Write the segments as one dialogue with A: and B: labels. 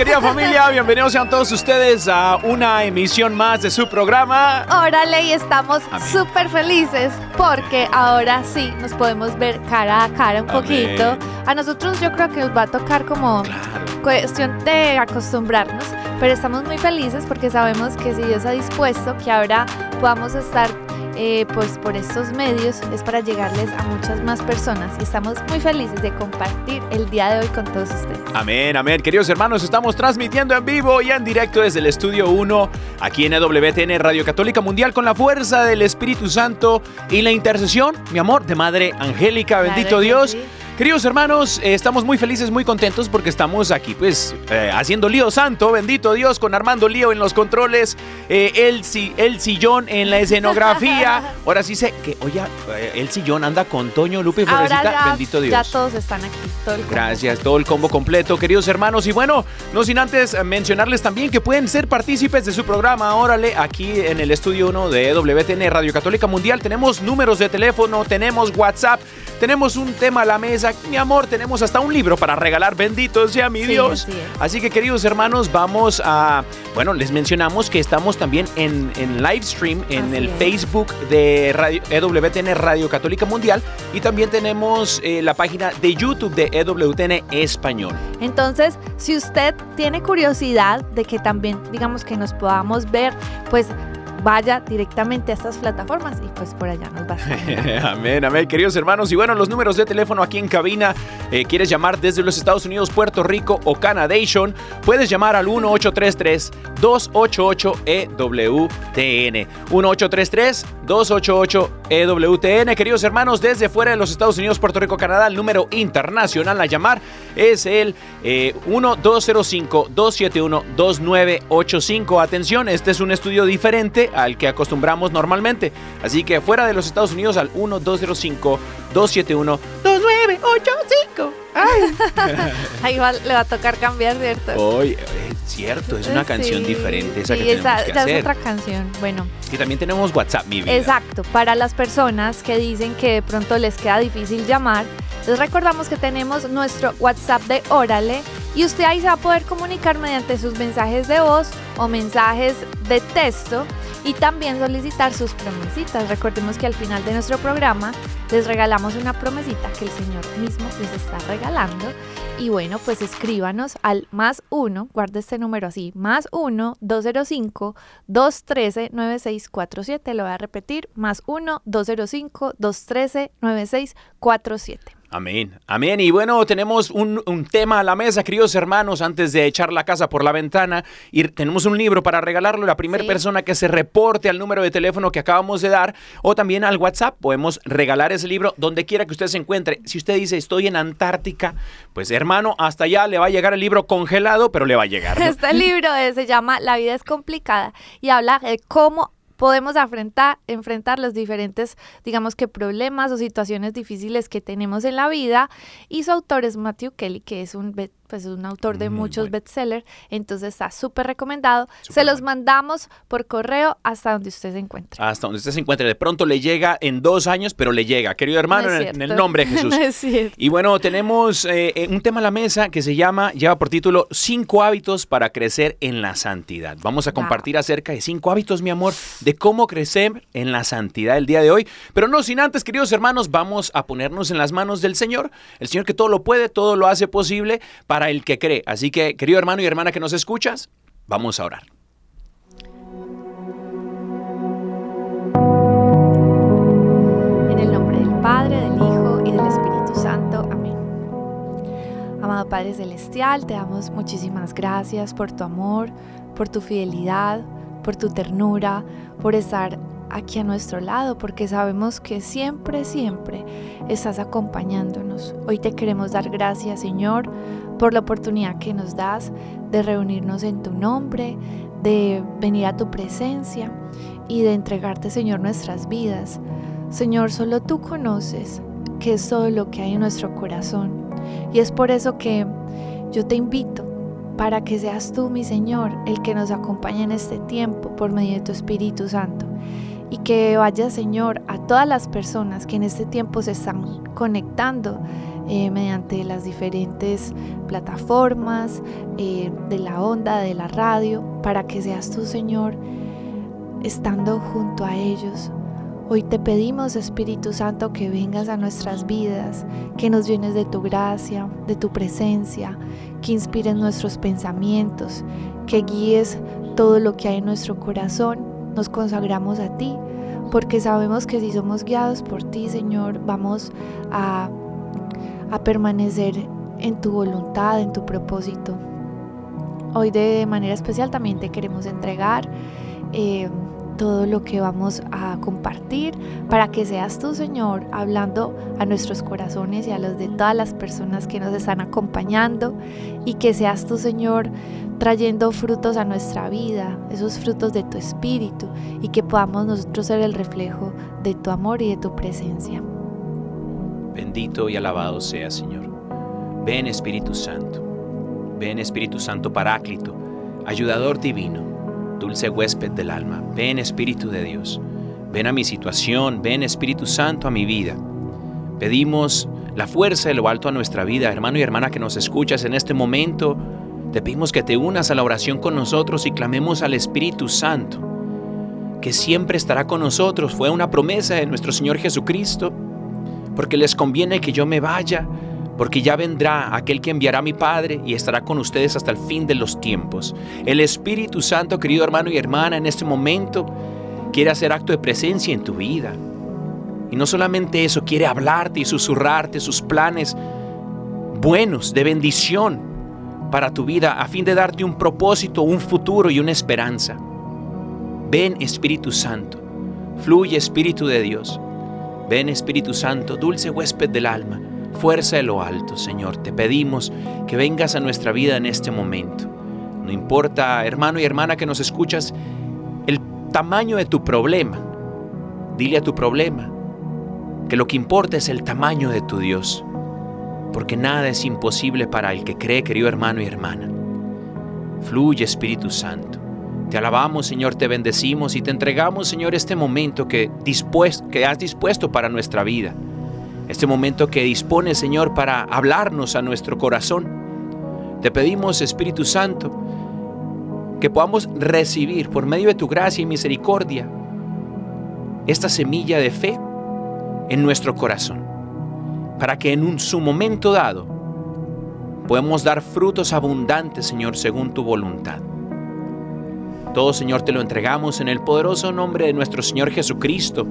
A: Querida familia, bienvenidos sean todos ustedes a una emisión más de su programa.
B: Órale, y estamos súper felices porque ahora sí nos podemos ver cara a cara un
A: Amén.
B: poquito. A nosotros yo creo que nos va a tocar como cuestión de acostumbrarnos, pero estamos muy felices porque sabemos que si Dios ha dispuesto que ahora podamos estar eh, pues por estos medios es para llegarles a muchas más personas y estamos muy felices de compartir el día de hoy con todos ustedes.
A: Amén, amén. Queridos hermanos, estamos transmitiendo en vivo y en directo desde el estudio 1, aquí en EWTN Radio Católica Mundial, con la fuerza del Espíritu Santo y la intercesión, mi amor, de Madre Angélica. Bendito
B: Claro
A: Dios.
B: sí.
A: Queridos hermanos, eh, estamos muy felices, muy contentos porque estamos aquí, pues, eh, haciendo lío santo, bendito Dios, con Armando Lío en los controles, eh, el, si- el sillón en la escenografía. Ahora sí sé que, oye, el sillón anda con Toño, Lupe y
B: Ahora
A: Florecita,
B: ya,
A: bendito Dios.
B: ya todos están aquí, todo el combo.
A: Gracias, todo el combo completo, queridos hermanos. Y bueno, no sin antes mencionarles también que pueden ser partícipes de su programa. Órale, aquí en el estudio 1 de WTN Radio Católica Mundial. Tenemos números de teléfono, tenemos WhatsApp, tenemos un tema a la mesa. Mi amor, tenemos hasta un libro para regalar. Bendito sea mi
B: Sí,
A: Dios.
B: así
A: que, queridos hermanos, vamos a. Bueno, les mencionamos que estamos también en, en live stream en
B: Así
A: el
B: es.
A: Facebook de Radio, EWTN Radio Católica Mundial. Y también tenemos eh, la página de YouTube de EWTN Español.
B: Entonces, si usted tiene curiosidad de que también, digamos, que nos podamos ver, pues vaya directamente a estas plataformas y pues por allá nos va a
A: amén, amén, queridos hermanos. Y bueno, los números de teléfono aquí en cabina. eh, ¿Quieres llamar desde los Estados Unidos, Puerto Rico o Canadation? Puedes llamar al 1833-288-EWTN. 1833-288-EWTN. Queridos hermanos, desde fuera de los Estados Unidos, Puerto Rico, Canadá, el número internacional a llamar es el eh, 1205-271-2985. Atención, este es un estudio diferente al que acostumbramos normalmente. Así que fuera de los Estados Unidos al 1205-271-2985.
B: Ahí va- le va a tocar cambiar, ¿cierto?
A: Hoy, eh, cierto, es una canción
B: Sí,
A: diferente esa
B: sí,
A: que tenemos que
B: esa
A: hacer.
B: es otra canción. Bueno,
A: Y también tenemos WhatsApp, mi vida.
B: exacto. Para las personas que dicen que de pronto les queda difícil llamar, les recordamos que tenemos nuestro WhatsApp de Órale y usted ahí se va a poder comunicar mediante sus mensajes de voz o mensajes de texto y también solicitar sus promesitas. Recordemos que al final de nuestro programa les regalamos una promesita que el Señor mismo les está regalando. Y bueno, pues escríbanos al más 1, guarde este número así, más 1 205 213 9647. Lo voy a repetir, más 1 205 213 9647.
A: Amén, amén. Y bueno, tenemos un, un tema a la mesa, queridos hermanos, antes de echar la casa por la ventana. Y tenemos un libro para regalarlo la primera
B: Sí.
A: persona que se reporte al número de teléfono que acabamos de dar o también al WhatsApp. Podemos regalar ese libro donde quiera que usted se encuentre. Si usted dice estoy en Antártica, pues hermano, hasta allá le va a llegar el libro congelado, pero le va a llegar. ¿no?
B: Este libro se llama La vida es complicada y habla de cómo podemos enfrentar los diferentes, digamos que problemas o situaciones difíciles que tenemos en la vida. Y su autor es Matthew Kelly, que es un pues es un autor de muchos
A: bueno.
B: bestsellers, entonces está súper recomendado. se los
A: bueno.
B: mandamos por correo hasta donde usted se encuentre.
A: Hasta donde usted se encuentre. De pronto le llega en dos años, pero le llega. Querido hermano,
B: No
A: en, el- en el
B: cierto.
A: nombre de Jesús.
B: No es.
A: Y bueno, tenemos eh, eh, un tema a la mesa que se llama, lleva por título Cinco hábitos para crecer en la santidad. Vamos a
B: Wow.
A: compartir acerca de cinco hábitos, mi amor, de cómo crecer en la santidad el día de hoy. Pero no sin antes, queridos hermanos, vamos a ponernos en las manos del Señor. El Señor que todo lo puede, todo lo hace posible para el que cree. Así que, querido hermano y hermana que nos escuchas, vamos a orar.
B: En el nombre del Padre, del Hijo y del Espíritu Santo. Amén. Amado Padre Celestial, te damos muchísimas gracias por tu amor, por tu fidelidad, por tu ternura, por estar aquí a nuestro lado, porque sabemos que siempre, siempre estás acompañándonos. Hoy te queremos dar gracias, Señor, por la oportunidad que nos das de reunirnos en tu nombre, de venir a tu presencia y de entregarte, Señor, nuestras vidas. Señor, solo tú conoces qué es todo lo que hay en nuestro corazón. Y es por eso que yo te invito para que seas tú, mi Señor, el que nos acompañe en este tiempo por medio de tu Espíritu Santo. Y que vaya, Señor, a todas las personas que en este tiempo se están conectando eh, mediante las diferentes plataformas eh, de la onda, de la radio, para que seas tú, Señor, estando junto a ellos. Hoy te pedimos, Espíritu Santo, que vengas a nuestras vidas, que nos llenes de tu gracia, de tu presencia, que inspires nuestros pensamientos, que guíes todo lo que hay en nuestro corazón. Nos consagramos a ti, porque sabemos que si somos guiados por ti, Señor, vamos a, a permanecer en tu voluntad, en tu propósito. Hoy de manera especial también te queremos entregar. eh, todo lo que vamos a compartir para que seas tú, Señor, hablando a nuestros corazones y a los de todas las personas que nos están acompañando y que seas tú, Señor, trayendo frutos a nuestra vida, esos frutos de tu espíritu y que podamos nosotros ser el reflejo de tu amor y de tu presencia.
A: Bendito y alabado sea, Señor. Ven Espíritu Santo. Ven Espíritu Santo Paráclito, ayudador divino, dulce huésped del alma. Ven Espíritu de Dios. Ven a mi situación, ven Espíritu Santo a mi vida. Pedimos la fuerza de lo alto a nuestra vida, hermano y hermana que nos escuchas en este momento. Te pedimos que te unas a la oración con nosotros y clamemos al Espíritu Santo, que siempre estará con nosotros. Fue una promesa de nuestro Señor Jesucristo porque les conviene que yo me vaya, porque ya vendrá aquel que enviará a mi Padre y estará con ustedes hasta el fin de los tiempos. El Espíritu Santo, querido hermano y hermana, en este momento quiere hacer acto de presencia en tu vida. Y no solamente eso, quiere hablarte y susurrarte sus planes buenos, de bendición para tu vida, a fin de darte un propósito, un futuro y una esperanza. Ven Espíritu Santo, fluye Espíritu de Dios. Ven Espíritu Santo, dulce huésped del alma, fuerza de lo alto, Señor. Te pedimos que vengas a nuestra vida en este momento. No importa, hermano y hermana que nos escuchas, el tamaño de tu problema. Dile a tu problema que lo que importa es el tamaño de tu Dios. Porque nada es imposible para el que cree, querido hermano y hermana. Fluye Espíritu Santo. Te alabamos, Señor, te bendecimos y te entregamos, Señor, este momento que, que has dispuesto para nuestra vida. Este momento que dispones, Señor, para hablarnos a nuestro corazón. Te pedimos, Espíritu Santo, que podamos recibir por medio de tu gracia y misericordia esta semilla de fe en nuestro corazón, para que en un, su momento dado podamos dar frutos abundantes, Señor, según tu voluntad. Todo, Señor, te lo entregamos en el poderoso nombre de nuestro Señor Jesucristo,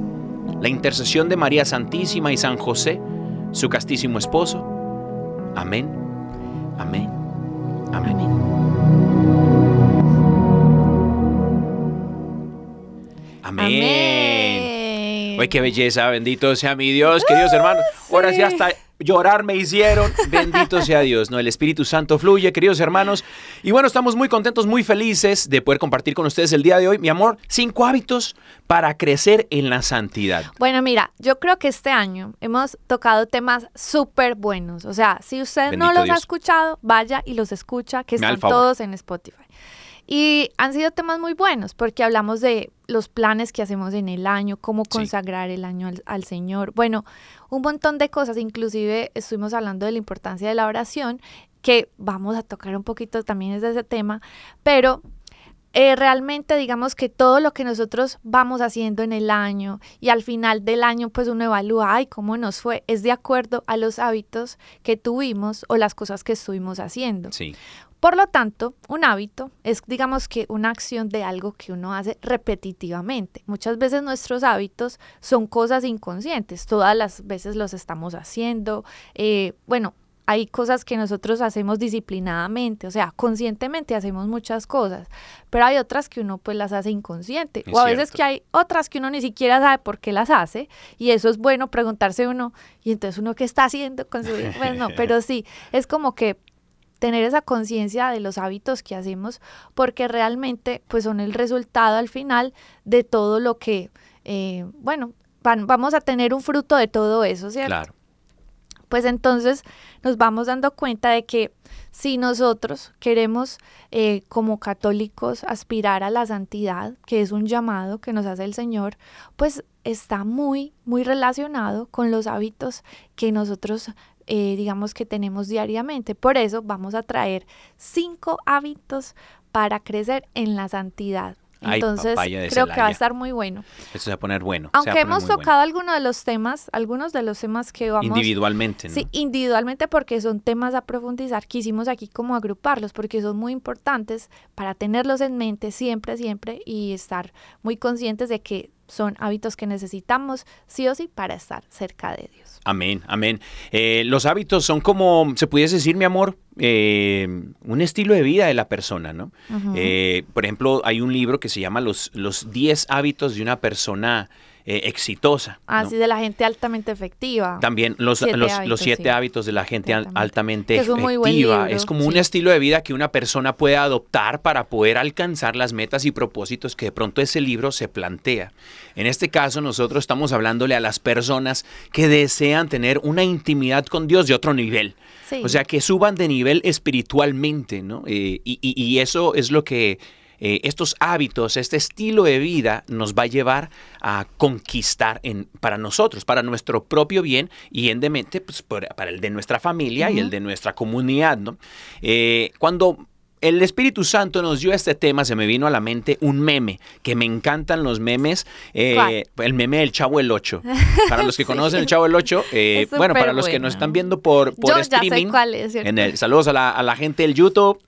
A: la intercesión de María Santísima y San José, su castísimo esposo. Amén, amén, amén.
B: Amén.
A: Amén. Ay, qué belleza, bendito sea mi Dios, queridos hermanos. Ahora sí. hasta llorar me hicieron. Bendito sea Dios, ¿no? El Espíritu Santo fluye, queridos hermanos. Y bueno, estamos muy contentos, muy felices de poder compartir con ustedes el día de hoy. Mi amor, cinco hábitos para crecer en la santidad.
B: Bueno, mira, yo creo que este año hemos tocado temas súper buenos. O sea, si usted no los ha escuchado, vaya y los escucha, que están todos en Spotify. Y han sido temas muy buenos porque hablamos de los planes que hacemos en el año, cómo
A: Sí.
B: consagrar el año al, al Señor. Bueno, un montón de cosas, inclusive estuvimos hablando de la importancia de la oración, que vamos a tocar un poquito también desde ese tema, pero eh, realmente digamos que todo lo que nosotros vamos haciendo en el año y al final del año pues uno evalúa, ay, cómo nos fue, es de acuerdo a los hábitos que tuvimos o las cosas que estuvimos haciendo.
A: Sí.
B: Por lo tanto, un hábito es, digamos que, una acción de algo que uno hace repetitivamente. Muchas veces nuestros hábitos son cosas inconscientes, todas las veces los estamos haciendo. eh, bueno, hay cosas que nosotros hacemos disciplinadamente, o sea, conscientemente hacemos muchas cosas, pero hay otras que uno pues las hace inconsciente.
A: Es
B: o a veces
A: cierto.
B: que hay otras que uno ni siquiera sabe por qué las hace, y eso es bueno preguntarse uno, y entonces uno qué está haciendo con su vida. Pues no, pero sí, es como que tener esa conciencia de los hábitos que hacemos porque realmente pues son el resultado al final de todo lo que, eh, bueno, van- vamos a tener un fruto de todo eso, ¿cierto?
A: Claro.
B: Pues entonces nos vamos dando cuenta de que si nosotros queremos eh, como católicos aspirar a la santidad, que es un llamado que nos hace el Señor, pues está muy, muy relacionado con los hábitos que nosotros eh, digamos que tenemos diariamente. Por eso vamos a traer cinco hábitos para crecer en la santidad. Entonces creo que va a estar muy bueno.
A: Esto se va a poner bueno.
B: Aunque hemos
A: bueno.
B: tocado algunos de los temas, algunos de los temas que vamos
A: individualmente, ¿no?
B: Sí, individualmente porque son temas a profundizar. Quisimos aquí como agruparlos porque son muy importantes para tenerlos en mente siempre, siempre y estar muy conscientes de que son hábitos que necesitamos sí o sí para estar cerca de Dios.
A: Amén, amén. Eh, los hábitos son como, se pudiese decir, mi amor, eh, un estilo de vida de la persona, ¿no? Eh, por ejemplo, hay un libro que se llama Los, los 10 hábitos de una persona eh, exitosa. ¿no?
B: Así de la gente altamente efectiva.
A: También los
B: Siete
A: los,
B: hábitos,
A: los siete
B: sí.
A: hábitos de la gente altamente
B: Que es
A: efectiva.
B: libro,
A: es como un estilo de vida que una persona puede adoptar para poder alcanzar las metas y propósitos que de pronto ese libro se plantea. En este caso, nosotros estamos hablándole a las personas que desean tener una intimidad con Dios de otro nivel.
B: Sí.
A: O sea, que suban de nivel espiritualmente, ¿no? Eh, y, y- y eso es lo que eh, estos hábitos, este estilo de vida nos va a llevar a conquistar en, para nosotros, para nuestro propio bien y en de mente, pues, para el de nuestra familia y el de nuestra comunidad, ¿no? Eh, cuando el Espíritu Santo nos dio este tema, se me vino a la mente un meme, que me encantan los memes, eh, el meme del Chavo el 8. Para los que
B: Sí.
A: conocen el Chavo el 8, eh,
B: Es
A: bueno, para los que nos están viendo por, por
B: Yo ya sé
A: streaming,
B: cuál es, ¿cierto?
A: en el, saludos a la, a la gente del YouTube.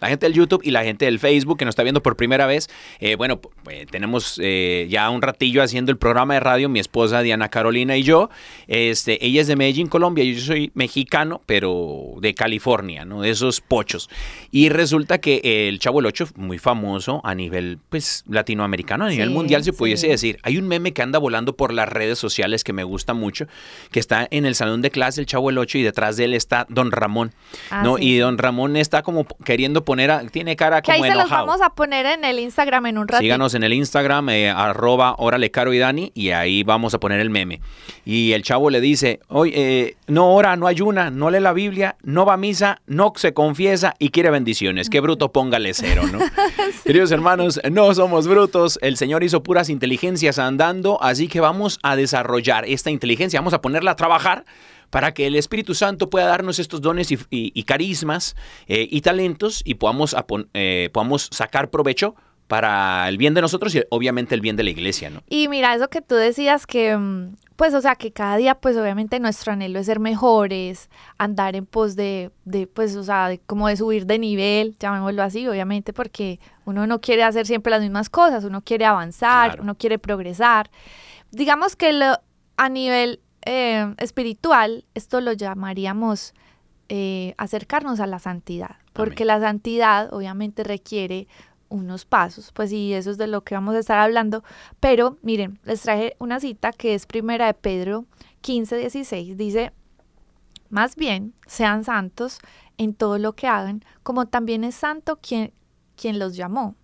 A: La gente del YouTube y la gente del Facebook que nos está viendo por primera vez. Eh, bueno, eh, tenemos eh, ya un ratillo haciendo el programa de radio, mi esposa Diana Carolina y yo. Este, ella es de Medellín, Colombia, yo soy mexicano, pero de California, ¿no? De esos pochos. Y resulta que el Chavo el 8, muy famoso a nivel pues, latinoamericano, a nivel
B: Sí,
A: mundial se pudiese
B: sí.
A: decir. Hay un meme que anda volando por las redes sociales que me gusta mucho, que está en el salón de clase el Chavo el 8 y detrás de él está Don Ramón.
B: Ah,
A: ¿no?
B: sí,
A: y don Ramón está como queriendo poner, a- tiene cara
B: Que ahí
A: como
B: se los vamos a poner en el Instagram en un ratito.
A: Síganos en el Instagram, eh, arroba órale caro y Dani, y ahí vamos a poner el meme. Y el chavo le dice, oye, eh, no ora, no ayuna, no lee la Biblia, no va a misa, no se confiesa y quiere bendiciones. Qué bruto, póngale cero, ¿no? Queridos hermanos, no somos brutos, el Señor hizo puras inteligencias andando, así que vamos a desarrollar esta inteligencia, vamos a ponerla a trabajar para que el Espíritu Santo pueda darnos estos dones y, y- y carismas eh, y talentos y podamos, eh, podamos sacar provecho para el bien de nosotros y obviamente el bien de la iglesia, ¿no?
B: Y mira, eso que tú decías que, mm, pues, o sea, que cada día, pues, obviamente nuestro anhelo es ser mejores, andar en pos de, de pues, o sea, de- como de subir de nivel, llamémoslo así, obviamente, porque uno no quiere hacer siempre las mismas cosas, uno quiere avanzar,
A: Claro.
B: uno quiere progresar. Digamos que lo, a nivel eh, espiritual, esto lo llamaríamos eh, acercarnos a la santidad, porque la santidad obviamente requiere unos pasos, pues y eso es de lo que vamos a estar hablando, pero miren, les traje una cita que es primera de Pedro 15, 16, dice, Más bien, sean santos en todo lo que hagan, como también es santo quien, quien los llamó.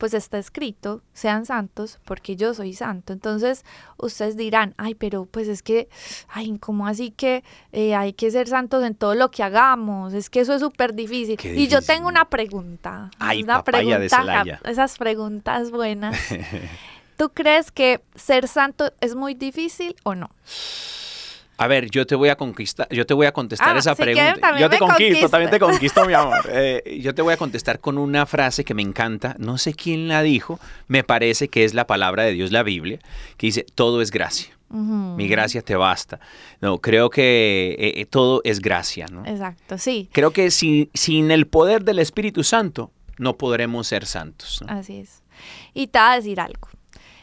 B: Pues está escrito, sean santos porque yo soy santo. Entonces ustedes dirán, ay, pero pues es que, ay, ¿cómo así que eh, hay que ser santos en todo lo que hagamos? Es que eso es súper difícil. Y yo tengo una pregunta.
A: Ay,
B: una
A: de
B: pregunta,
A: Celaya.
B: esas preguntas buenas. ¿Tú crees que ser santo es muy difícil o no?
A: A ver, yo te voy a conquistar, yo te voy a contestar
B: Ah,
A: esa
B: si
A: pregunta. yo te conquisto,
B: conquista.
A: también te conquisto, mi amor. Eh, yo te voy a contestar con una frase que me encanta, no sé quién la dijo, me parece que es la palabra de Dios, la Biblia, que dice, todo es gracia. Mi gracia te basta. No, creo que eh, eh, todo es gracia, ¿no?
B: Exacto, sí,
A: Creo que sin, sin el poder del Espíritu Santo no podremos ser santos. ¿no?
B: así es. Y te voy a decir algo.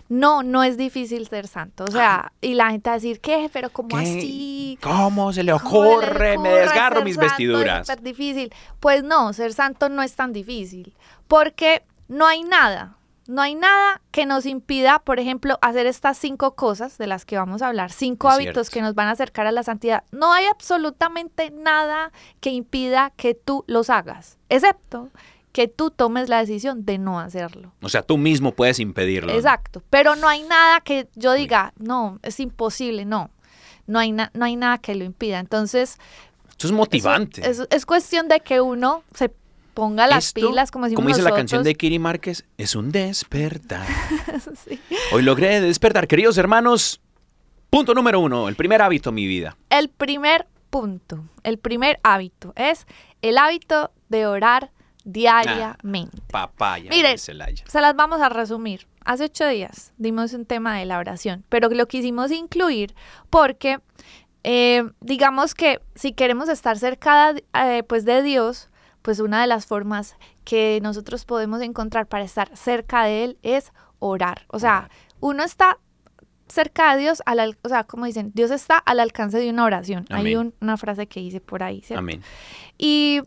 B: No, no es difícil ser santo. O sea, y la gente va a decir, ¿qué? Pero ¿cómo
A: ¿Qué?
B: así?
A: ¿Cómo se le
B: ¿Cómo le
A: ocurre? Me desgarro mis
B: santo? Es
A: vestiduras.
B: súper difícil. Pues no, ser santo no es tan difícil. Porque no hay nada, no hay nada que nos impida, por ejemplo, hacer estas cinco cosas de las que vamos a hablar, cinco
A: Es
B: hábitos
A: cierto.
B: que nos van a acercar a la santidad. No hay absolutamente nada que impida que tú los hagas, excepto que tú tomes la decisión de no hacerlo.
A: O sea, tú mismo puedes impedirlo.
B: Exacto, pero no hay nada que yo diga, no, es imposible, no. No hay, no hay nada que lo impida. Entonces,
A: Esto es motivante.
B: es, es cuestión de que uno se ponga las
A: Esto,
B: pilas, como
A: como dice la canción de Kiri Márquez, es un despertar.
B: Sí.
A: Hoy logré despertar. Queridos hermanos, punto número uno, el primer hábito en mi vida.
B: El primer punto, el primer hábito es el hábito de orar diariamente.
A: Papaya
B: Mire,
A: de Celaya.
B: Se las vamos a resumir. Hace ocho días dimos un tema de la oración, pero lo quisimos incluir porque, eh, digamos que si queremos estar cerca eh, pues de Dios, pues una de las formas que nosotros podemos encontrar para estar cerca de Él es orar. O sea, uno está cerca de Dios, al, o sea, como dicen, Dios está al alcance de una oración. Hay un- una frase que hice por ahí, ¿cierto?
A: Amén.
B: Y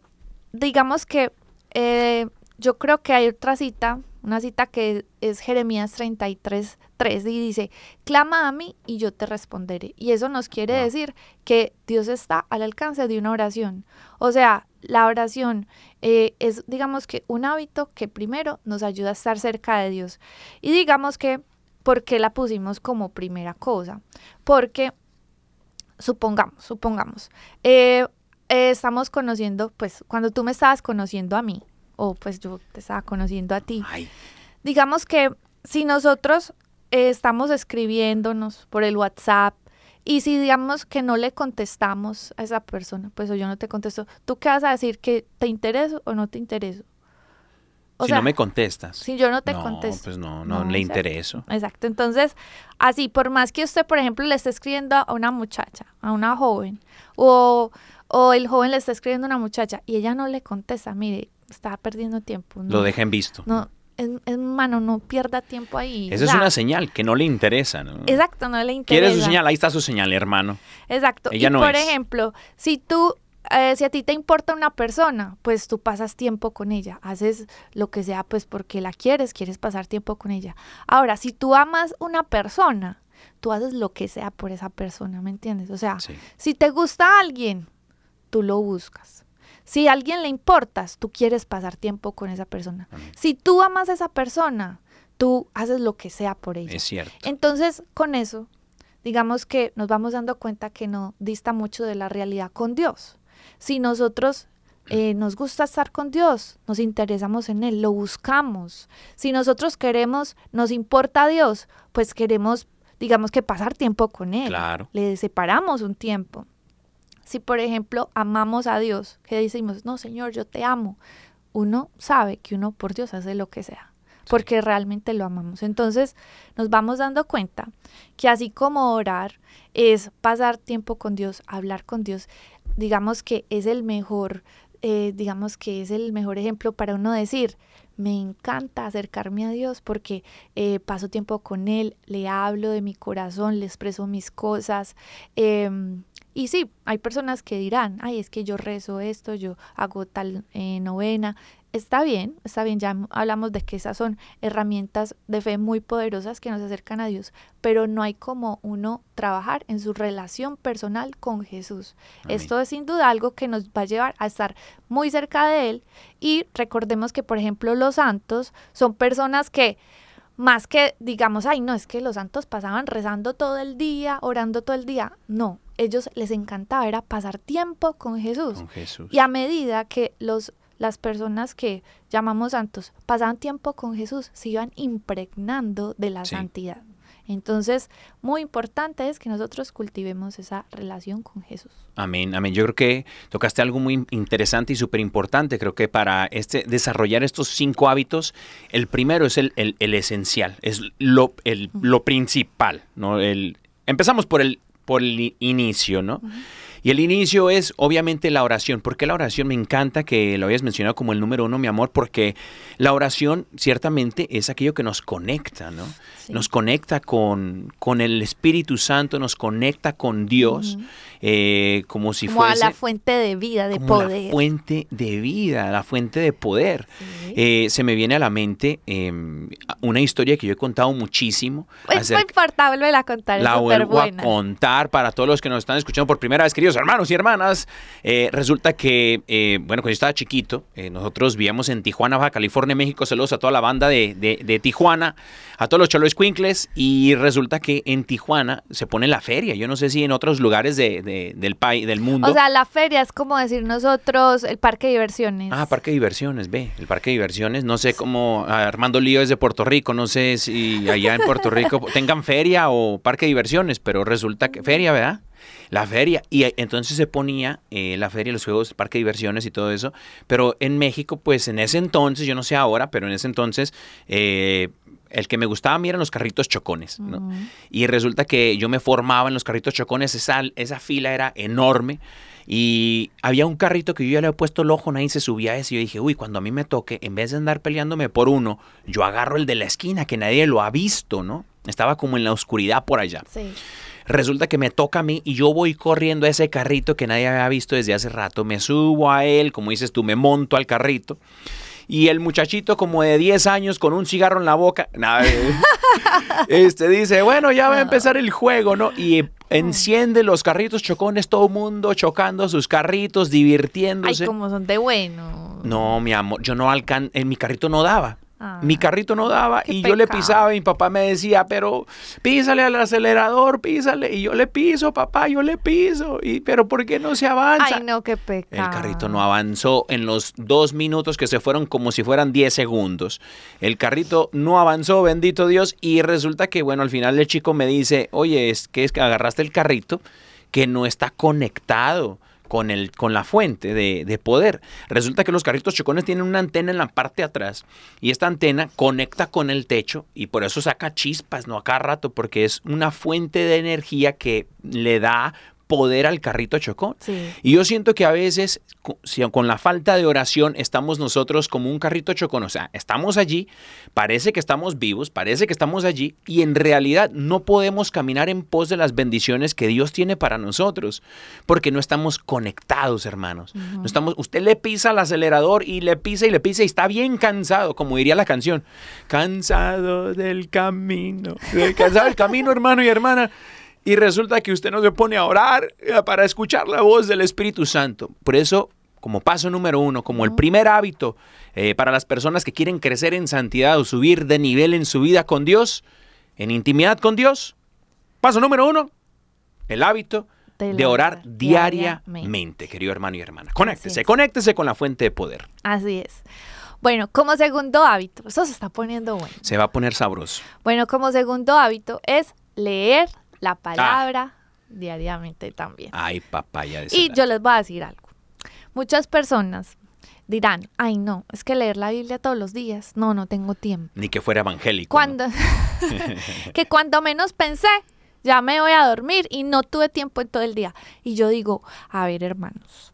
B: digamos que eh, yo creo que hay otra cita, una cita que es Jeremías 33, 3 y dice, clama a mí y yo te responderé. Y eso nos quiere
A: Wow.
B: decir que Dios está al alcance de una oración. O sea, la oración eh, es, digamos que, un hábito que primero nos ayuda a estar cerca de Dios. Y digamos que, ¿por qué la pusimos como primera cosa? Porque supongamos, supongamos, eh, eh, estamos conociendo, pues cuando tú me estabas conociendo a mí, o pues yo te estaba conociendo a ti,
A: Ay,
B: digamos que si nosotros eh, estamos escribiéndonos por el WhatsApp y si digamos que no le contestamos a esa persona, pues o yo no te contesto, ¿tú qué vas a decir? ¿Que te intereso o no te intereso? O
A: si
B: sea,
A: no me contestas.
B: si yo no te
A: no,
B: contesto.
A: pues no, no,
B: No,
A: le
B: sea,
A: intereso.
B: Exacto. Entonces, así, por más que usted, por ejemplo, le esté escribiendo a una muchacha, a una joven, o, o el joven le está escribiendo a una muchacha y ella no le contesta, mire, está perdiendo tiempo. No,
A: Lo deja en visto.
B: No, es, es mano, no pierda tiempo ahí.
A: Esa es una señal que no le interesa. ¿no?
B: Exacto, no le interesa.
A: ¿Quieres su señal? Ahí está su señal, hermano.
B: Exacto.
A: Ella
B: y
A: no
B: por
A: es.
B: ejemplo, si tú, eh, si a ti te importa una persona, pues tú pasas tiempo con ella, haces lo que sea, pues porque la quieres, quieres pasar tiempo con ella. Ahora, si tú amas una persona, tú haces lo que sea por esa persona, ¿me entiendes? O sea,
A: Sí.
B: si te gusta alguien, tú lo buscas. Si a alguien le importas, tú quieres pasar tiempo con esa persona.
A: Amén.
B: Si tú amas a esa persona, tú haces lo que sea por ella.
A: Es cierto.
B: Entonces, con eso, digamos que nos vamos dando cuenta que no dista mucho de la realidad con Dios. Si nosotros eh, nos gusta estar con Dios, nos interesamos en Él, lo buscamos. Si nosotros queremos, nos importa a Dios, pues queremos, digamos que pasar tiempo con Él.
A: Claro.
B: Le separamos un tiempo. Si, por ejemplo, amamos a Dios, que decimos, no, Señor, yo te amo, uno sabe que uno por Dios hace lo que sea, porque realmente lo amamos. Entonces, nos vamos dando cuenta que así como orar es pasar tiempo con Dios, hablar con Dios, digamos que es el mejor, eh, digamos que es el mejor ejemplo para uno decir, me encanta acercarme a Dios porque eh, paso tiempo con Él, le hablo de mi corazón, le expreso mis cosas. em, y sí, hay personas que dirán, ay, es que yo rezo esto, yo hago tal eh, novena, está bien, está bien, ya hablamos de que esas son herramientas de fe muy poderosas que nos acercan a Dios, pero no hay como uno trabajar en su relación personal con Jesús.
A: Amén.
B: Esto es sin duda algo que nos va a llevar a estar muy cerca de Él y recordemos que, por ejemplo, los santos son personas que más que digamos, ay, no, es que los santos pasaban rezando todo el día, orando todo el día. No, ellos les encantaba era pasar tiempo con Jesús.
A: Con Jesús.
B: Y a medida que los, las personas que llamamos santos pasaban tiempo con Jesús, se iban impregnando de la
A: Sí.
B: santidad. Entonces, muy importante es que nosotros cultivemos esa relación con Jesús.
A: Amén, amén. Yo creo que tocaste algo muy interesante y súper importante. Creo que para este, desarrollar estos cinco hábitos, el primero es el, el- el esencial, es lo, el- lo principal. ¿no? El, empezamos por el, por el inicio, ¿no? Y el inicio es obviamente la oración. ¿Por qué la oración? Me encanta que lo hayas mencionado como el número uno, mi amor, porque la oración ciertamente es aquello que nos conecta, ¿no?
B: Sí.
A: Nos conecta con, con el Espíritu Santo, nos conecta con Dios, eh, como si
B: Como a
A: fuese
B: la fuente de vida, de
A: como
B: poder.
A: la fuente de vida, la fuente de poder.
B: Sí.
A: Eh, se me viene a la mente eh, una historia que yo he contado muchísimo.
B: es muy importante volver a contar,
A: la vuelvo a contar para todos los que nos están escuchando por primera vez, queridos hermanos y hermanas. Eh, resulta que, eh, bueno, cuando yo estaba chiquito, eh, nosotros vivíamos en Tijuana, Baja California, México. Saludos a toda la banda de, de- de Tijuana, a todos los cholos quincles. Y resulta que en Tijuana se pone la feria. Yo no sé si en otros lugares de- de- del país, del mundo.
B: O sea, la feria es como decir nosotros el parque de diversiones.
A: Ah, parque de diversiones, ve, el parque de diversiones. No sé cómo Armando Lío es de Puerto Rico, no sé si allá en Puerto Rico tengan feria o parque de diversiones, pero resulta que feria, ¿verdad? La feria. Y entonces se ponía eh, la feria, los juegos, parque de diversiones y todo eso. Pero en México, pues en ese entonces, yo no sé ahora, pero en ese entonces, eh, el que me gustaba a mí eran los carritos chocones, ¿no? Y resulta que yo me formaba en los carritos chocones, esa, esa fila era enorme. Y había un carrito que yo ya le he puesto el ojo, nadie se subía a ese. Y yo dije, uy, cuando a mí me toque, en vez de andar peleándome por uno, yo agarro el de la esquina, que nadie lo ha visto, ¿no? Estaba como en la oscuridad por allá.
B: Sí.
A: Resulta que me toca a mí y yo voy corriendo a ese carrito que nadie había visto desde hace rato. Me subo a él, como dices tú, me monto al carrito. Y el muchachito como de 10 años con un cigarro en la boca, este dice, bueno, ya va a empezar el juego, ¿no? Y enciende los carritos chocones, todo el mundo chocando sus carritos,
B: Ay,
A: divirtiéndose.
B: como son de bueno.
A: No, mi amor, yo no alcan en mi carrito no daba.
B: Ah.
A: Mi carrito no daba y yo le pisaba y mi papá me decía, pero písale al acelerador, písale. Y yo le piso, papá, yo le piso. Y, pero ¿por qué no se avanza?
B: Ay, no, qué pecado.
A: El carrito no avanzó en los dos minutos que se fueron como si fueran 10 segundos. El carrito no avanzó, bendito Dios. Y resulta que, bueno, al final el chico me dice, oye, es que es que agarraste el carrito que no está conectado con, el, con la fuente de, de poder. Resulta que los carritos chocones tienen una antena en la parte de atrás y esta antena conecta con el techo y por eso saca chispas, ¿no? A cada rato, porque es una fuente de energía que le da poder al carrito chocón.
B: Sí.
A: Y yo siento que a veces, con la falta de oración, estamos nosotros como un carrito chocón. O sea, estamos allí, parece que estamos vivos, parece que estamos allí, y en realidad no podemos caminar en pos de las bendiciones que Dios tiene para nosotros, porque no estamos conectados, hermanos. No estamos, usted le pisa al acelerador y le pisa y le pisa y está bien cansado, como diría la canción. Cansado del camino. Cansado del camino, hermano y hermana. Y resulta que usted no se pone a orar eh, para escuchar la voz del Espíritu Santo. Por eso, como paso número uno, como el primer hábito eh, para las personas que quieren crecer en santidad o subir de nivel en su vida con Dios, en intimidad con Dios, paso número uno, el hábito
B: De
A: orar diariamente,
B: diariamente.
A: querido hermano y hermana. Conéctese,
B: es.
A: conéctese con la fuente de poder.
B: Así es. Bueno, como segundo hábito, eso se está poniendo bueno.
A: Se va a poner sabroso.
B: Bueno, como segundo hábito es leer. La palabra diariamente también.
A: Ay, papaya de
B: Y yo les voy a decir algo. Muchas personas dirán, ay no, es que leer la Biblia todos los días, no, no tengo tiempo.
A: Ni que fuera evangélico. ¿no?
B: Cuando, que cuando menos pensé, ya me voy a dormir y no tuve tiempo en todo el día. Y yo digo, a ver hermanos,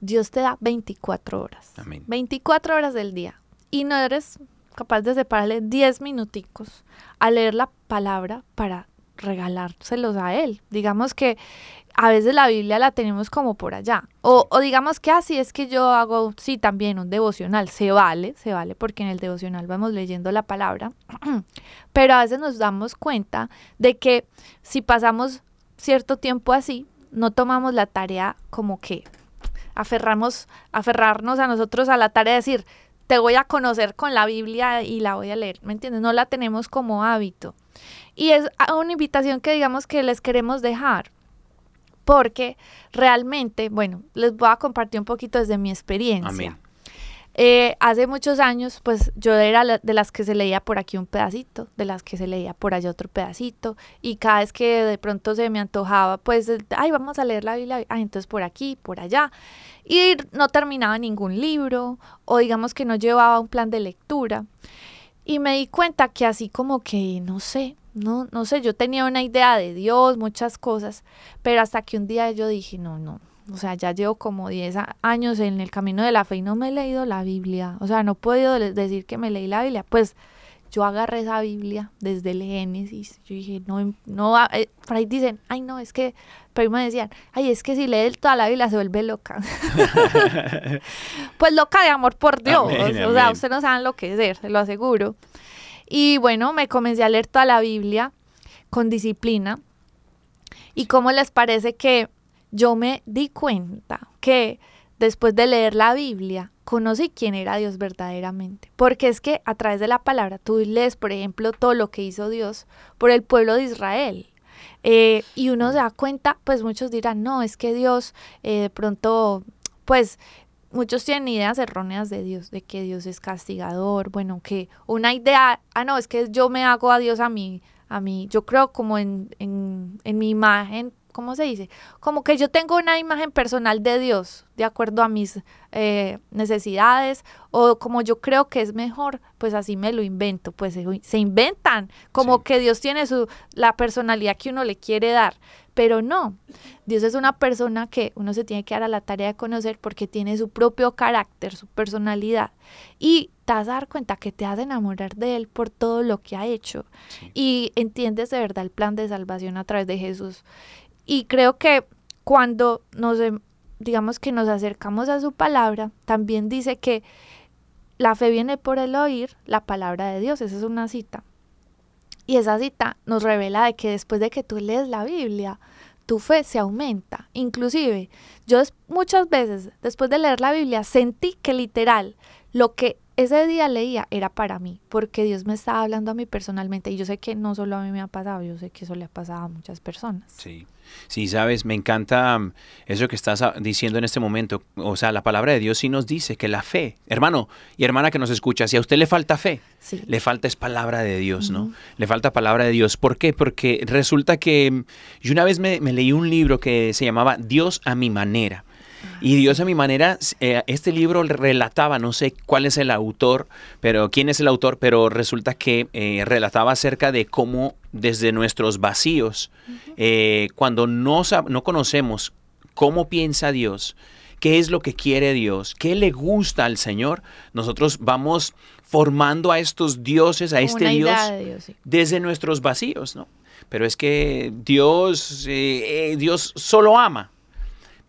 B: Dios te da 24 horas.
A: Amén.
B: 24 horas del día. Y no eres capaz de separarle 10 minuticos a leer la palabra para regalárselos a Él. Digamos que a veces la Biblia la tenemos como por allá. O, o digamos que así es que yo hago, sí, también un devocional. Se vale, se vale, porque en el devocional vamos leyendo la palabra. Pero a veces nos damos cuenta de que si pasamos cierto tiempo así, no tomamos la tarea como que aferramos, aferrarnos a nosotros a la tarea de decir, te voy a conocer con la Biblia y la voy a leer, ¿me entiendes? No la tenemos como hábito. Y es una invitación que digamos que les queremos dejar, porque realmente, bueno, les voy a compartir un poquito desde mi experiencia.
A: Amén.
B: Eh, hace muchos años, pues yo era la- de las que se leía por aquí un pedacito, de las que se leía por allá otro pedacito, y cada vez que de pronto se me antojaba, pues, ay, vamos a leer la Biblia, entonces por aquí, por allá, y no terminaba ningún libro, o digamos que no llevaba un plan de lectura, y me di cuenta que así como que, no sé, no, no sé, yo tenía una idea de Dios, muchas cosas, pero hasta que un día yo dije, no, no, o sea, ya llevo como 10 a- años en el camino de la fe y no me he leído la Biblia. O sea, no he podido decir que me leí la Biblia. Pues yo agarré esa Biblia desde el Génesis. Yo dije, no, no, va- eh, por ahí dicen, ay, no, es que, pero me decían, ay, es que si lee toda la Biblia se vuelve loca. pues loca de amor por Dios.
A: Amén,
B: o sea, ustedes no saben lo que es ser, se lo aseguro. Y bueno, me comencé a leer toda la Biblia con disciplina. ¿Y cómo les parece que yo me di cuenta que después de leer la Biblia conocí quién era Dios verdaderamente? Porque es que a través de la palabra tú lees, por ejemplo, todo lo que hizo Dios por el pueblo de Israel. Eh, y uno se da cuenta, pues muchos dirán, no, es que Dios eh, de pronto, pues muchos tienen ideas erróneas de Dios, de que Dios es castigador, bueno, que una idea, ah, no, es que yo me hago a Dios a mí, a mí, yo creo como en, en, en mi imagen, ¿cómo se dice? Como que yo tengo una imagen personal de Dios, de acuerdo a mis eh, necesidades, o como yo creo que es mejor, pues así me lo invento, pues se, se inventan, como
A: Sí.
B: que Dios tiene su, la personalidad que uno le quiere dar, pero no, Dios es una persona que uno se tiene que dar a la tarea de conocer porque tiene su propio carácter, su personalidad. Y te vas a dar cuenta que te vas a enamorar de Él por todo lo que ha hecho. Y entiendes de verdad el plan de salvación a través de Jesús. Y creo que cuando nos, em- digamos que nos acercamos a su palabra, también dice que la fe viene por el oír la palabra de Dios. Esa es una cita. Y esa cita nos revela de que después de que tú lees la Biblia, tu fe se aumenta. Inclusive, yo muchas veces, después de leer la Biblia, sentí que literal lo que ese día leía era para mí, porque Dios me estaba hablando a mí personalmente. Y yo sé que no solo a mí me ha pasado, yo sé que eso le ha pasado a muchas personas.
A: Sí. Sí, sabes, me encanta mm, eso que estás ah, diciendo en este momento. O sea, la palabra de Dios sí nos dice que la fe, hermano y hermana que nos escucha, si a usted le falta fe,
B: Sí.
A: le falta es palabra de Dios, ¿no? Le falta palabra de Dios. ¿Por qué? Porque resulta que mm, yo una vez me, me leí un libro que se llamaba Dios a mi manera. Y Dios a mi manera, eh, este libro relataba, no sé cuál es el autor, pero quién es el autor, pero resulta que eh, relataba acerca de cómo desde nuestros vacíos, eh, cuando no, no conocemos cómo piensa Dios, qué es lo que quiere Dios, qué le gusta al Señor, nosotros vamos formando a estos dioses, a
B: Como
A: este Dios
B: idea de Dios, sí.
A: desde nuestros vacíos, ¿no? Pero es que Dios, Dios solo ama.